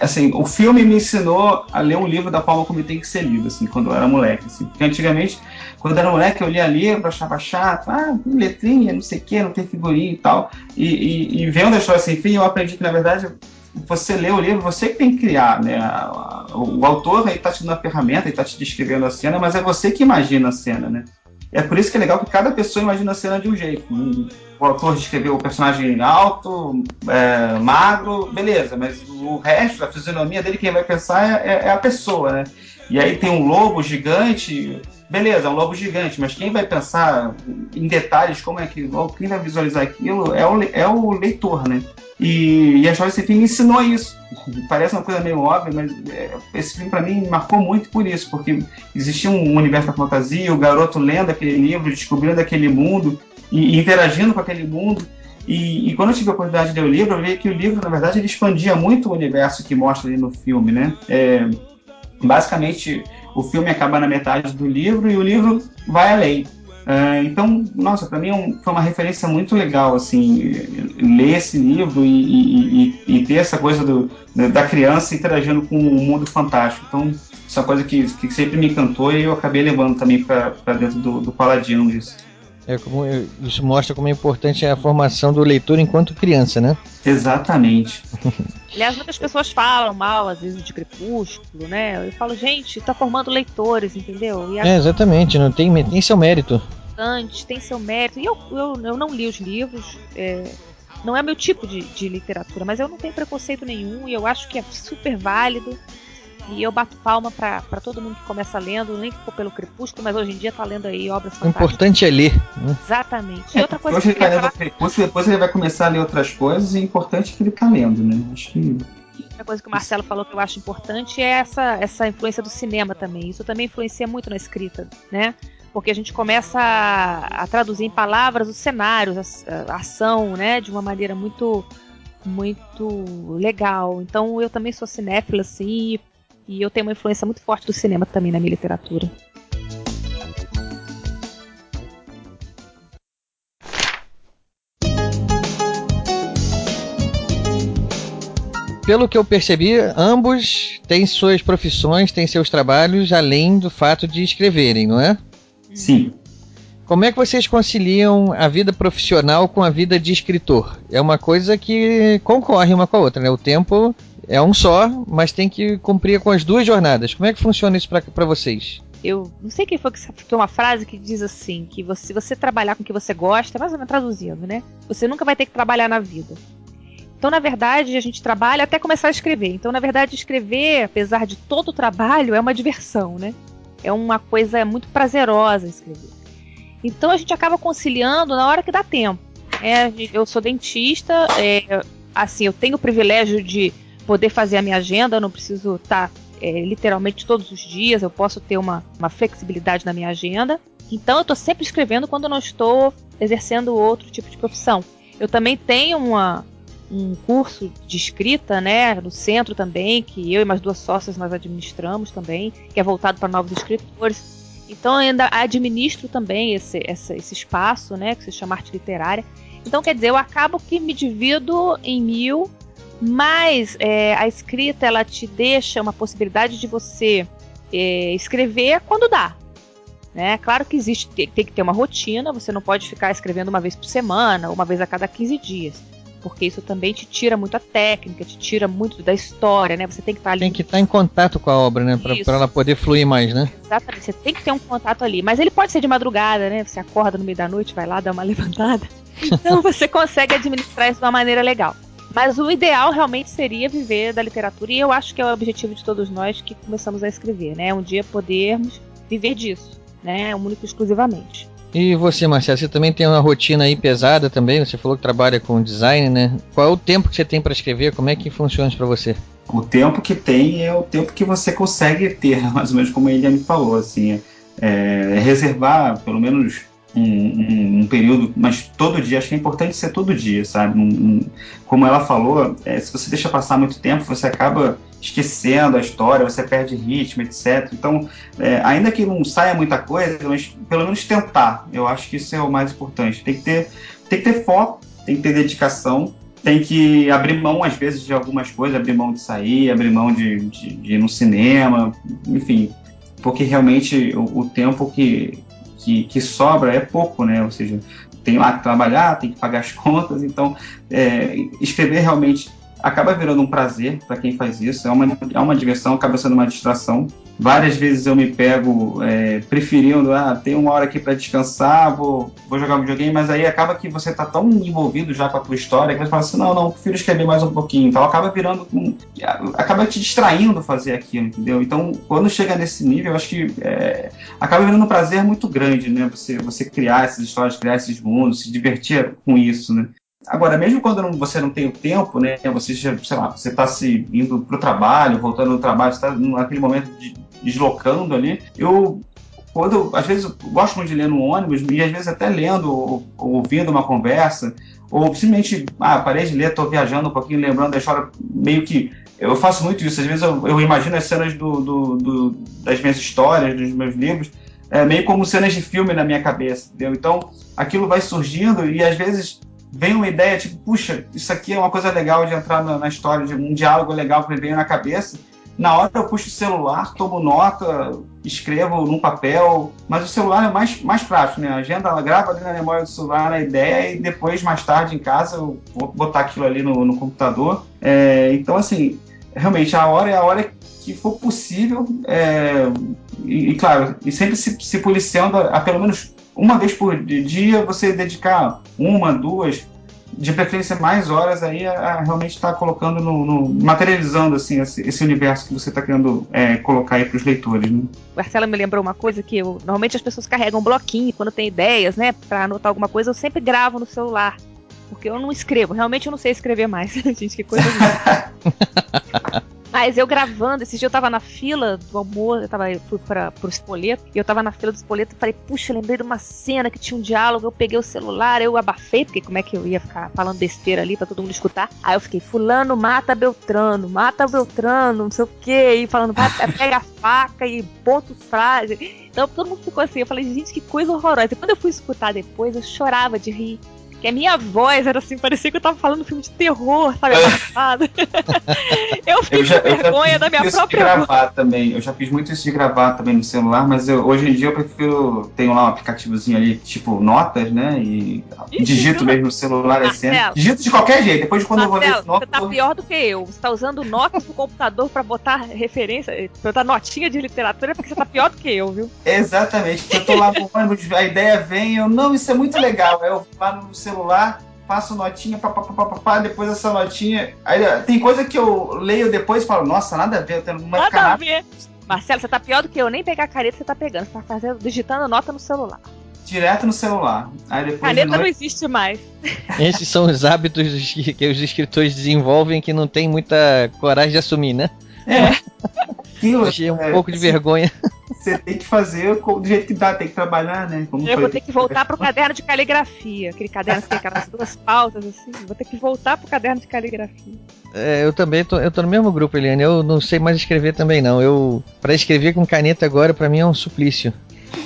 assim, o filme me ensinou a ler um livro da forma como ele tem que ser lido, assim, quando eu era moleque, assim. Porque antigamente, quando era moleque, eu lia livro, achava chato, ah, letrinha, não sei o que, não tem figurinha e tal. E, e, e vendo a história sem fim, eu aprendi que, na verdade, você lê o livro, você que tem que criar, né? O, o autor aí tá te dando a ferramenta, ele tá te descrevendo a cena, mas é você que imagina a cena, né? É por isso que é legal que cada pessoa imagina a cena de um jeito. O autor descreveu o personagem alto, é, magro, beleza, mas o resto, a fisionomia dele, quem vai pensar é, é, a pessoa, né? E aí tem um lobo gigante, beleza, é um lobo gigante, mas quem vai pensar em detalhes como é que quem vai visualizar aquilo é o, é o leitor, né? E, e a Joyce Sem me ensinou isso. Parece uma coisa meio óbvia, mas é, esse filme para mim marcou muito por isso, porque existia um universo da fantasia, o garoto lendo aquele livro, descobrindo aquele mundo e, e interagindo com aquele mundo. E, e, quando eu tive a oportunidade de ler o livro, eu vi que o livro, na verdade, ele expandia muito o universo que mostra ali no filme, né? É, basicamente, o filme acaba na metade do livro e o livro vai além. Uh, então, nossa, para mim é foi uma referência muito legal, assim, ler esse livro e, e, e, e ter essa coisa do, da criança interagindo com o mundo fantástico. Então, isso é uma coisa que, que sempre me encantou e eu acabei levando também para dentro do, do Paladino isso. É como, isso mostra como é importante a formação do leitor enquanto criança, né? Exatamente. Aliás, muitas pessoas falam mal, às vezes, de Crepúsculo, né? Eu falo, gente, tá formando leitores, entendeu? A... É, exatamente, não tem, tem seu mérito. Tem seu mérito. E eu, eu, eu não li os livros, é, não é meu tipo de, de literatura, mas eu não tenho preconceito nenhum e eu acho que é super válido. E eu bato palma para todo mundo que começa lendo, nem que for pelo Crepúsculo, mas hoje em dia tá lendo aí obras fantásticas. O importante é ler. Né? Exatamente. E outra coisa hoje que ele tá lendo o Crepúsculo, depois ele vai começar a ler outras coisas, e é importante que ele tá lendo, né? Acho que outra coisa que o Marcelo falou que eu acho importante é essa, essa influência do cinema também. Isso também influencia muito na escrita, né? Porque a gente começa a, a traduzir em palavras os cenários, a, a, ação, né? De uma maneira muito muito legal. Então eu também sou cinéfila, assim, e eu tenho uma influência muito forte do cinema também na minha literatura. Pelo que eu percebi, ambos têm suas profissões, têm seus trabalhos, além do fato de escreverem, não é? Sim. Como é que vocês conciliam a vida profissional com a vida de escritor? É uma coisa que concorre uma com a outra, né? O tempo é um só, mas tem que cumprir com as duas jornadas. Como é que funciona isso para vocês? Eu não sei quem foi que citou uma frase que diz assim: que você, se você trabalhar com o que você gosta, mais ou menos traduzindo, né? Você nunca vai ter que trabalhar na vida. Então, na verdade, a gente trabalha até começar a escrever. Então, na verdade, escrever, apesar de todo o trabalho, é uma diversão, né? É uma coisa muito prazerosa escrever. Então, a gente acaba conciliando na hora que dá tempo. É, eu sou dentista, é, assim, eu tenho o privilégio de poder fazer a minha agenda, eu não preciso estar tá, é, literalmente todos os dias, eu posso ter uma, uma flexibilidade na minha agenda. Então eu estou sempre escrevendo quando não estou exercendo outro tipo de profissão. Eu também tenho uma, um curso de escrita, né, no centro também, que eu e mais duas sócias nós administramos também, que é voltado para novos escritores. Então eu ainda administro também esse, esse, esse espaço, né, que se chama arte literária. Então quer dizer, eu acabo que me divido em mil mas é, a escrita ela te deixa uma possibilidade de você é, escrever quando dá. Né? Claro que existe, tem, que ter uma rotina, você não pode ficar escrevendo uma vez por semana, uma vez a cada 15 dias. Porque isso também te tira muito a técnica, te tira muito da história, né? Você tem que estar tá ali. Tem que estar tá em contato com a obra, né? Para ela poder fluir mais, né? Exatamente, você tem que ter um contato ali. Mas ele pode ser de madrugada, né? Você acorda no meio da noite, vai lá, dá uma levantada. Então você consegue administrar isso de uma maneira legal. Mas o ideal realmente seria viver da literatura, e eu acho que é o objetivo de todos nós que começamos a escrever, né? Um dia podermos viver disso, né? Único exclusivamente. E você, Marcelo, você também tem uma rotina aí pesada também? Você falou que trabalha com design, né? Qual é o tempo que você tem para escrever? Como é que funciona isso para você? O tempo que tem é o tempo que você consegue ter, mais ou menos como a Eliane falou, assim. é, reservar pelo menos um, um, um, período, mas todo dia, acho que é importante ser todo dia, sabe? Um, como ela falou, é, se você deixa passar muito tempo, você acaba esquecendo a história, você perde ritmo, etc. Então, é, ainda que não saia muita coisa, mas pelo menos tentar. Eu acho que isso é o mais importante. Tem que ter, tem que ter foco, tem que ter dedicação, tem que abrir mão, às vezes, de algumas coisas, abrir mão de sair, abrir mão de, de, de ir no cinema, enfim, porque realmente o, o tempo que, que, que, sobra é pouco, né? Ou seja, tem lá que trabalhar, tem que pagar as contas, então é, escrever realmente acaba virando um prazer para quem faz isso, é uma, é uma diversão, acaba sendo uma distração. Várias vezes eu me pego é, preferindo, ah, tem uma hora aqui para descansar, vou, vou jogar um videogame, mas aí acaba que você tá tão envolvido já com a tua história que você fala assim, não, não, prefiro escrever mais um pouquinho. Então acaba virando, um, acaba te distraindo fazer aquilo, entendeu? Então quando chega nesse nível, eu acho que é, acaba virando um prazer muito grande, né? Você, você criar essas histórias, criar esses mundos, se divertir com isso, né? Agora, mesmo quando não, você não tem o tempo, né? Você, sei lá, você está se indo para o trabalho, voltando do trabalho, está naquele momento de, deslocando ali. Eu, quando, às vezes, eu gosto muito de ler no ônibus e às vezes até lendo ou, ou ouvindo uma conversa, ou simplesmente, ah, parei de ler, estou viajando um pouquinho, lembrando da história, meio que eu faço muito isso. Às vezes eu, eu imagino as cenas do, do, do, das minhas histórias, dos meus livros, é, meio como cenas de filme na minha cabeça, entendeu? Então, aquilo vai surgindo e às vezes vem uma ideia, tipo, puxa, isso aqui é uma coisa legal de entrar na, na história, de um diálogo legal que me veio na cabeça. Na hora eu puxo o celular, tomo nota, escrevo num papel, mas o celular é mais, mais prático, né? A agenda ela grava ali na memória do celular a ideia e depois, mais tarde, em casa, eu vou botar aquilo ali no, no computador. É, então, assim, realmente, a hora é a hora que for possível, é, e, e, claro, e sempre se, se policiando a, a pelo menos uma vez por dia você dedicar uma, duas, de preferência mais horas aí a, a realmente estar tá colocando no, no, materializando assim esse, esse universo que você está querendo é, colocar aí para os leitores. Né? Marcela me lembrou uma coisa que eu, normalmente as pessoas carregam um bloquinho quando tem ideias, né, para anotar alguma coisa. Eu sempre gravo no celular porque eu não escrevo. Realmente eu não sei escrever mais, gente. Que coisa. Mas eu gravando, esse dia eu tava na fila do almoço, eu, tava, eu fui para pro espoleto, e eu tava na fila do espoleto e falei, puxa, lembrei de uma cena que tinha um diálogo, eu peguei o celular, eu abafei, porque como é que eu ia ficar falando besteira ali pra todo mundo escutar? Aí eu fiquei, fulano mata Beltrano, mata Beltrano, não sei o que, e falando, pega a faca e ponto frase. Então todo mundo ficou assim, eu falei, gente, que coisa horrorosa. E quando eu fui escutar depois, eu chorava de rir que a minha voz era assim, parecia que eu tava falando um filme de terror, sabe? eu fiquei eu já, com vergonha da minha própria de gravar voz. também. Eu já fiz muito isso de gravar também no celular, mas eu, hoje em dia eu prefiro. Tenho lá um aplicativozinho ali, tipo notas, né? E Ixi, digito mesmo no celular a cena. Digito de qualquer jeito. Depois, quando Marcelo, eu vou ver notas. Você tá pior do que eu. Você tá usando notas no computador pra botar referência, pra botar notinha de literatura, porque você tá pior do que eu, viu? Exatamente. Eu tô lá no ônibus, a ideia vem, eu, não, isso é muito legal. Eu lá no celular celular, faço notinha, papapá, depois essa notinha. Aí tem coisa que eu leio depois e falo, nossa, nada a ver, eu tenho uma Nada a ver. Marcelo, você tá pior do que eu, nem pegar a caneta você tá pegando, você tá fazendo, digitando nota no celular. Direto no celular. Aí depois caneta noite... não existe mais. Esses são os hábitos que os escritores desenvolvem que não tem muita coragem de assumir, né? É. Aquilo, Achei um é, pouco de vergonha. Você tem que fazer do jeito que dá, tem que trabalhar, né? Como eu vou ter que voltar pro caderno de caligrafia. Aquele caderno que tem aquelas duas pautas, assim. Vou ter que voltar pro caderno de caligrafia. É, eu também tô, eu tô no mesmo grupo, Eliane. Eu não sei mais escrever também, não. Eu, para escrever com caneta agora, para mim é um suplício.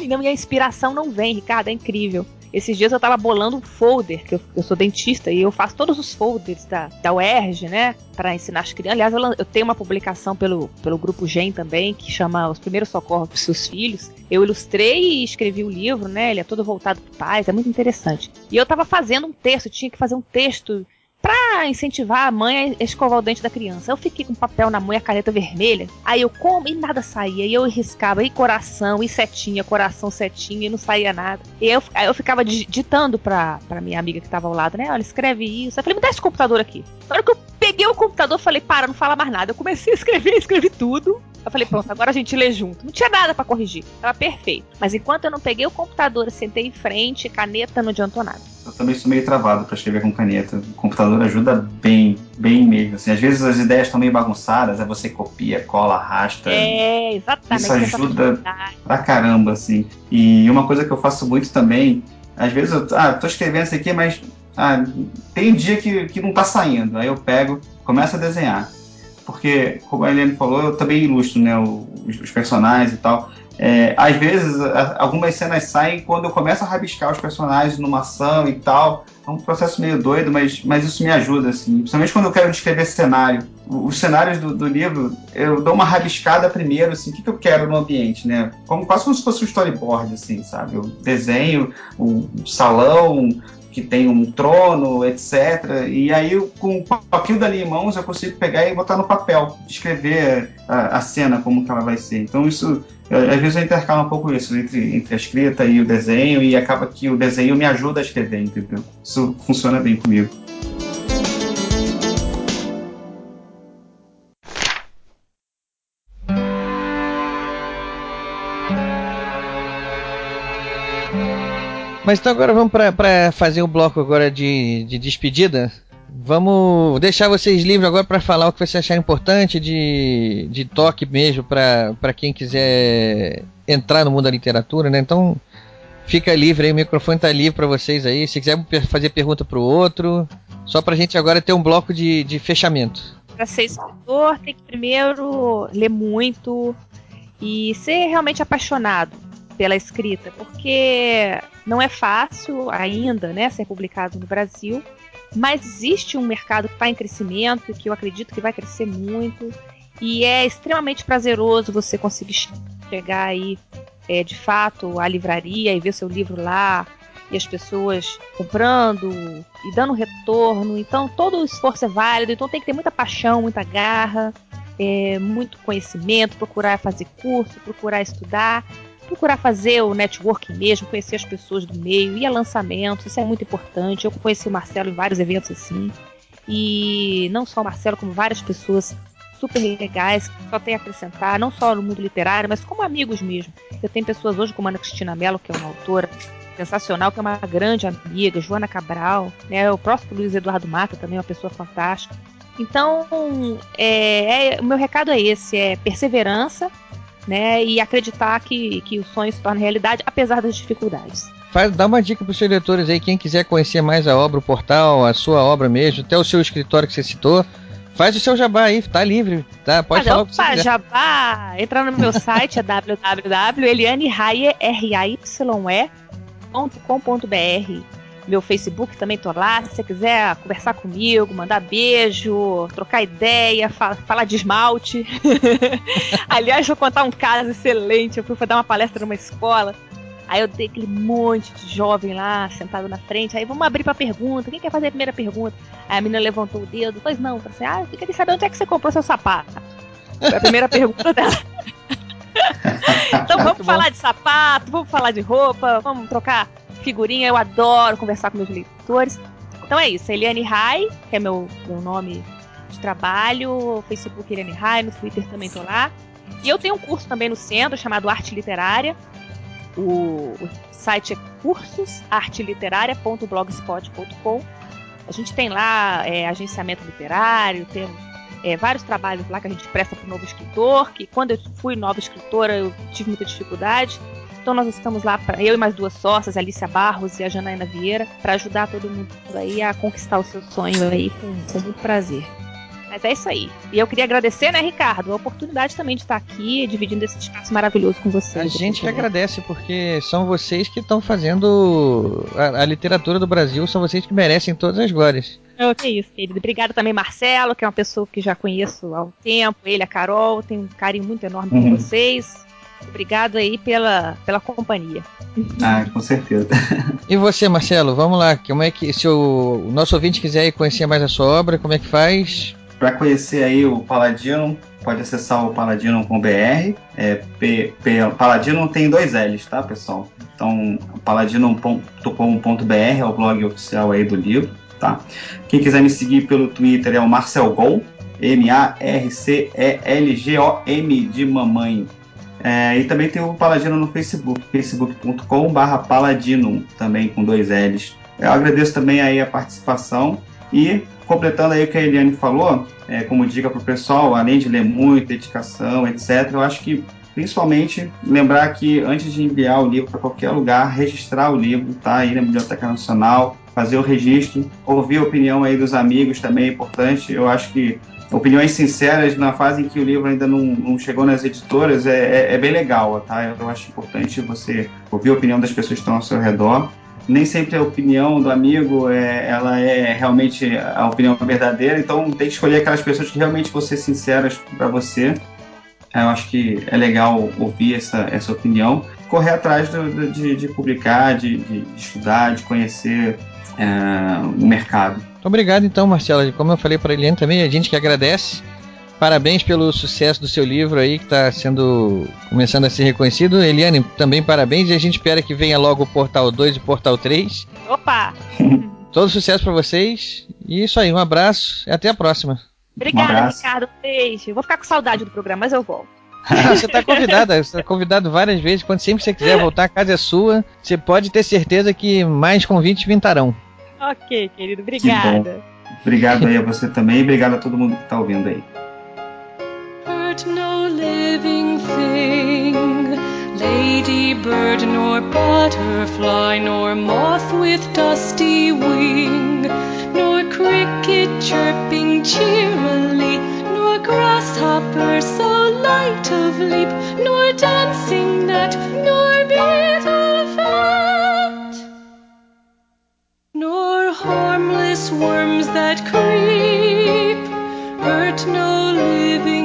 Não, e a inspiração não vem, Ricardo, é incrível. Esses dias eu tava bolando um folder, que eu, eu sou dentista e eu faço todos os folders da, da UERJ, né? Para ensinar as crianças. Aliás, eu, eu, tenho uma publicação pelo, pelo grupo GEM também, que chama Os Primeiros Socorros para seus Filhos. Eu ilustrei e escrevi o livro, né? Ele é todo voltado para pais, é muito interessante. E eu tava fazendo um texto, tinha que fazer um texto pra incentivar a mãe a escovar o dente da criança. Eu fiquei com papel na mão e a caneta vermelha. Aí eu como e nada saía. E eu riscava e coração, e setinha, coração, setinha, e não saía nada. E eu, aí eu ficava digitando pra, pra minha amiga que tava ao lado, né? Olha, escreve isso. Eu falei, me dá esse computador aqui. Na hora que eu peguei o computador, falei, para, não fala mais nada. Eu comecei a escrever, escrevi tudo. Eu falei, pronto, agora a gente lê junto. Não tinha nada para corrigir. Tava perfeito. Mas enquanto eu não peguei o computador, sentei em frente, caneta não adiantou nada. Eu também sou meio travado para escrever com caneta. O computador ajuda bem, bem mesmo. Assim, às vezes as ideias estão meio bagunçadas, aí você copia, cola, arrasta. É, exatamente. Isso ajuda pra caramba, assim. E uma coisa que eu faço muito também, às vezes eu ah, tô escrevendo isso aqui, mas ah, tem um dia que, que não tá saindo. Aí eu pego, começo a desenhar porque, como a Helene falou, eu também ilustro né, os, os personagens e tal. É, às vezes, algumas cenas saem quando eu começo a rabiscar os personagens numa ação e tal. É um processo meio doido, mas, mas isso me ajuda, assim. Principalmente quando eu quero descrever cenário. Os cenários do, do livro, eu dou uma rabiscada primeiro, assim, o que, que eu quero no ambiente, né? Como, quase como se fosse um storyboard, assim, sabe? Eu desenho o salão, que tem um trono, etc. E aí, com um papel dali em mãos, eu consigo pegar e botar no papel, descrever a, a cena, como que ela vai ser. Então, isso, às vezes eu intercalo um pouco isso entre, entre a escrita e o desenho, e acaba que o desenho me ajuda a escrever, entendeu? Isso funciona bem comigo. Mas então agora vamos para fazer o um bloco agora de, de despedida. Vamos deixar vocês livres agora para falar o que vocês acharem importante de, de toque mesmo para quem quiser entrar no mundo da literatura, né? Então fica livre aí, o microfone tá livre para vocês aí. Se quiser fazer pergunta para o outro, só para a gente agora ter um bloco de, de fechamento. Para ser escritor, tem que primeiro ler muito e ser realmente apaixonado pela escrita, porque não é fácil ainda, né, ser publicado no Brasil, mas existe um mercado que está em crescimento e que eu acredito que vai crescer muito e é extremamente prazeroso você conseguir chegar aí é, de fato à livraria e ver seu livro lá e as pessoas comprando e dando retorno. Então todo o esforço é válido, então tem que ter muita paixão, muita garra, é, muito conhecimento, procurar fazer curso, procurar estudar procurar fazer o networking mesmo, conhecer as pessoas do meio, ir a lançamentos, isso é muito importante. Eu conheci o Marcelo em vários eventos assim. E não só o Marcelo, como várias pessoas super legais, que só tem a acrescentar, não só no mundo literário, mas como amigos mesmo. Eu tenho pessoas hoje como a Ana Cristina Mello, que é uma autora sensacional, que é uma grande amiga, Joana Cabral, né, o próximo Luiz Eduardo Mata, também é uma pessoa fantástica. Então, é, é, o meu recado é esse: é perseverança, né? E acreditar que, que o sonho se torna realidade, apesar das dificuldades. Faz, dá uma dica para os seus leitores aí, quem quiser conhecer mais a obra, o portal, a sua obra mesmo, até o seu escritório que você citou. Faz o seu jabá aí, tá livre, tá? Pode Mas falar o que você quiser. jabá, entra no meu site, é www.elianehaie.com.br meu Facebook também tô lá. Se você quiser conversar comigo, mandar beijo, trocar ideia, fala, falar de esmalte. Aliás, vou contar um caso excelente. Eu fui dar uma palestra numa escola. Aí eu dei aquele monte de jovem lá, sentado na frente. Aí vamos abrir pra pergunta. Quem quer fazer a primeira pergunta? Aí a menina levantou o dedo. Pois não. Falei assim, ah, eu queria saber onde é que você comprou seu sapato. Foi a primeira pergunta dela. então vamos falar de sapato, vamos falar de roupa, vamos trocar figurinha, eu adoro conversar com meus leitores. Então é isso, Eliane Rai, que é meu, meu nome de trabalho, Facebook Eliane Rai, no Twitter também tô lá. E eu tenho um curso também no centro chamado Arte Literária. O, o site é cursosarteliterária.blogspot.com. A gente tem lá é, agenciamento literário, temos é, vários trabalhos lá que a gente presta para o novo escritor, que quando eu fui nova escritora eu tive muita dificuldade. Então nós estamos lá, pra, eu e mais duas sócias, Alicia Barros e a Janaína Vieira, para ajudar todo mundo aí a conquistar o seu sonho aí com, com muito prazer. Mas é isso aí. E eu queria agradecer, né, Ricardo, a oportunidade também de estar aqui dividindo esse espaço maravilhoso com vocês. A gente que agradece, porque são vocês que estão fazendo a, a, literatura do Brasil, são vocês que merecem todas as glórias. Oh, que isso, querido. Obrigada também, Marcelo, que é uma pessoa que já conheço há um tempo, ele, a Carol, tenho um carinho muito enorme uhum. por vocês. Obrigado aí pela, pela companhia. Ah, com certeza. E você, Marcelo, vamos lá. Como é que, se o, o nosso ouvinte quiser conhecer mais a sua obra, como é que faz? Para conhecer aí o Paladino, pode acessar o paladino.br. É, P, P, Paladino tem dois L's, tá, pessoal? Então, paladino.com.br é o blog oficial aí do livro, tá? Quem quiser me seguir pelo Twitter é o Marcel Gol, M-A-R-C-E-L-G-O-M de mamãe. É, e também tem o Paladino no Facebook, facebook.com.br Paladino, também com dois L's. Eu agradeço também aí a participação e completando aí o que a Eliane falou, é, como dica para o pessoal, além de ler muito, dedicação, etc., eu acho que principalmente lembrar que antes de enviar o livro para qualquer lugar, registrar o livro, tá? Aí na Biblioteca Nacional, fazer o registro, ouvir a opinião aí dos amigos também é importante. Eu acho que opiniões sinceras na fase em que o livro ainda não, não chegou nas editoras é, é, é, bem legal, tá? Eu acho importante você ouvir a opinião das pessoas que estão ao seu redor. Nem sempre a opinião do amigo é, ela é realmente a opinião verdadeira, então tem que escolher aquelas pessoas que realmente vão ser sinceras para você. Eu acho que é legal ouvir essa, essa opinião, correr atrás do, de, de, publicar, de, de, estudar, de conhecer é, o mercado. Obrigado então, Marcela. Como eu falei para a Eliane também, a gente que agradece. Parabéns pelo sucesso do seu livro aí, que está sendo começando a ser reconhecido. Eliane, também parabéns e a gente espera que venha logo o Portal 2 e o Portal 3. Opa! Todo sucesso para vocês. E isso aí, um abraço e até a próxima. Obrigada, um Ricardo. Beijo. Eu vou ficar com saudade do programa, mas eu volto. Ah, você está convidada, você está convidado várias vezes. Quando sempre você quiser voltar, a casa é sua. Você pode ter certeza que mais convites vintarão. Ok, querido, obrigada. Obrigado aí a você também e obrigado a todo mundo que está ouvindo aí. Hurt no living thing, lady bird nor butterfly nor moth with dusty wing, nor cricket chirping cheerily, nor grasshopper so light of leap, nor dancing gnat, nor bit harmless worms that creep. Hurt no living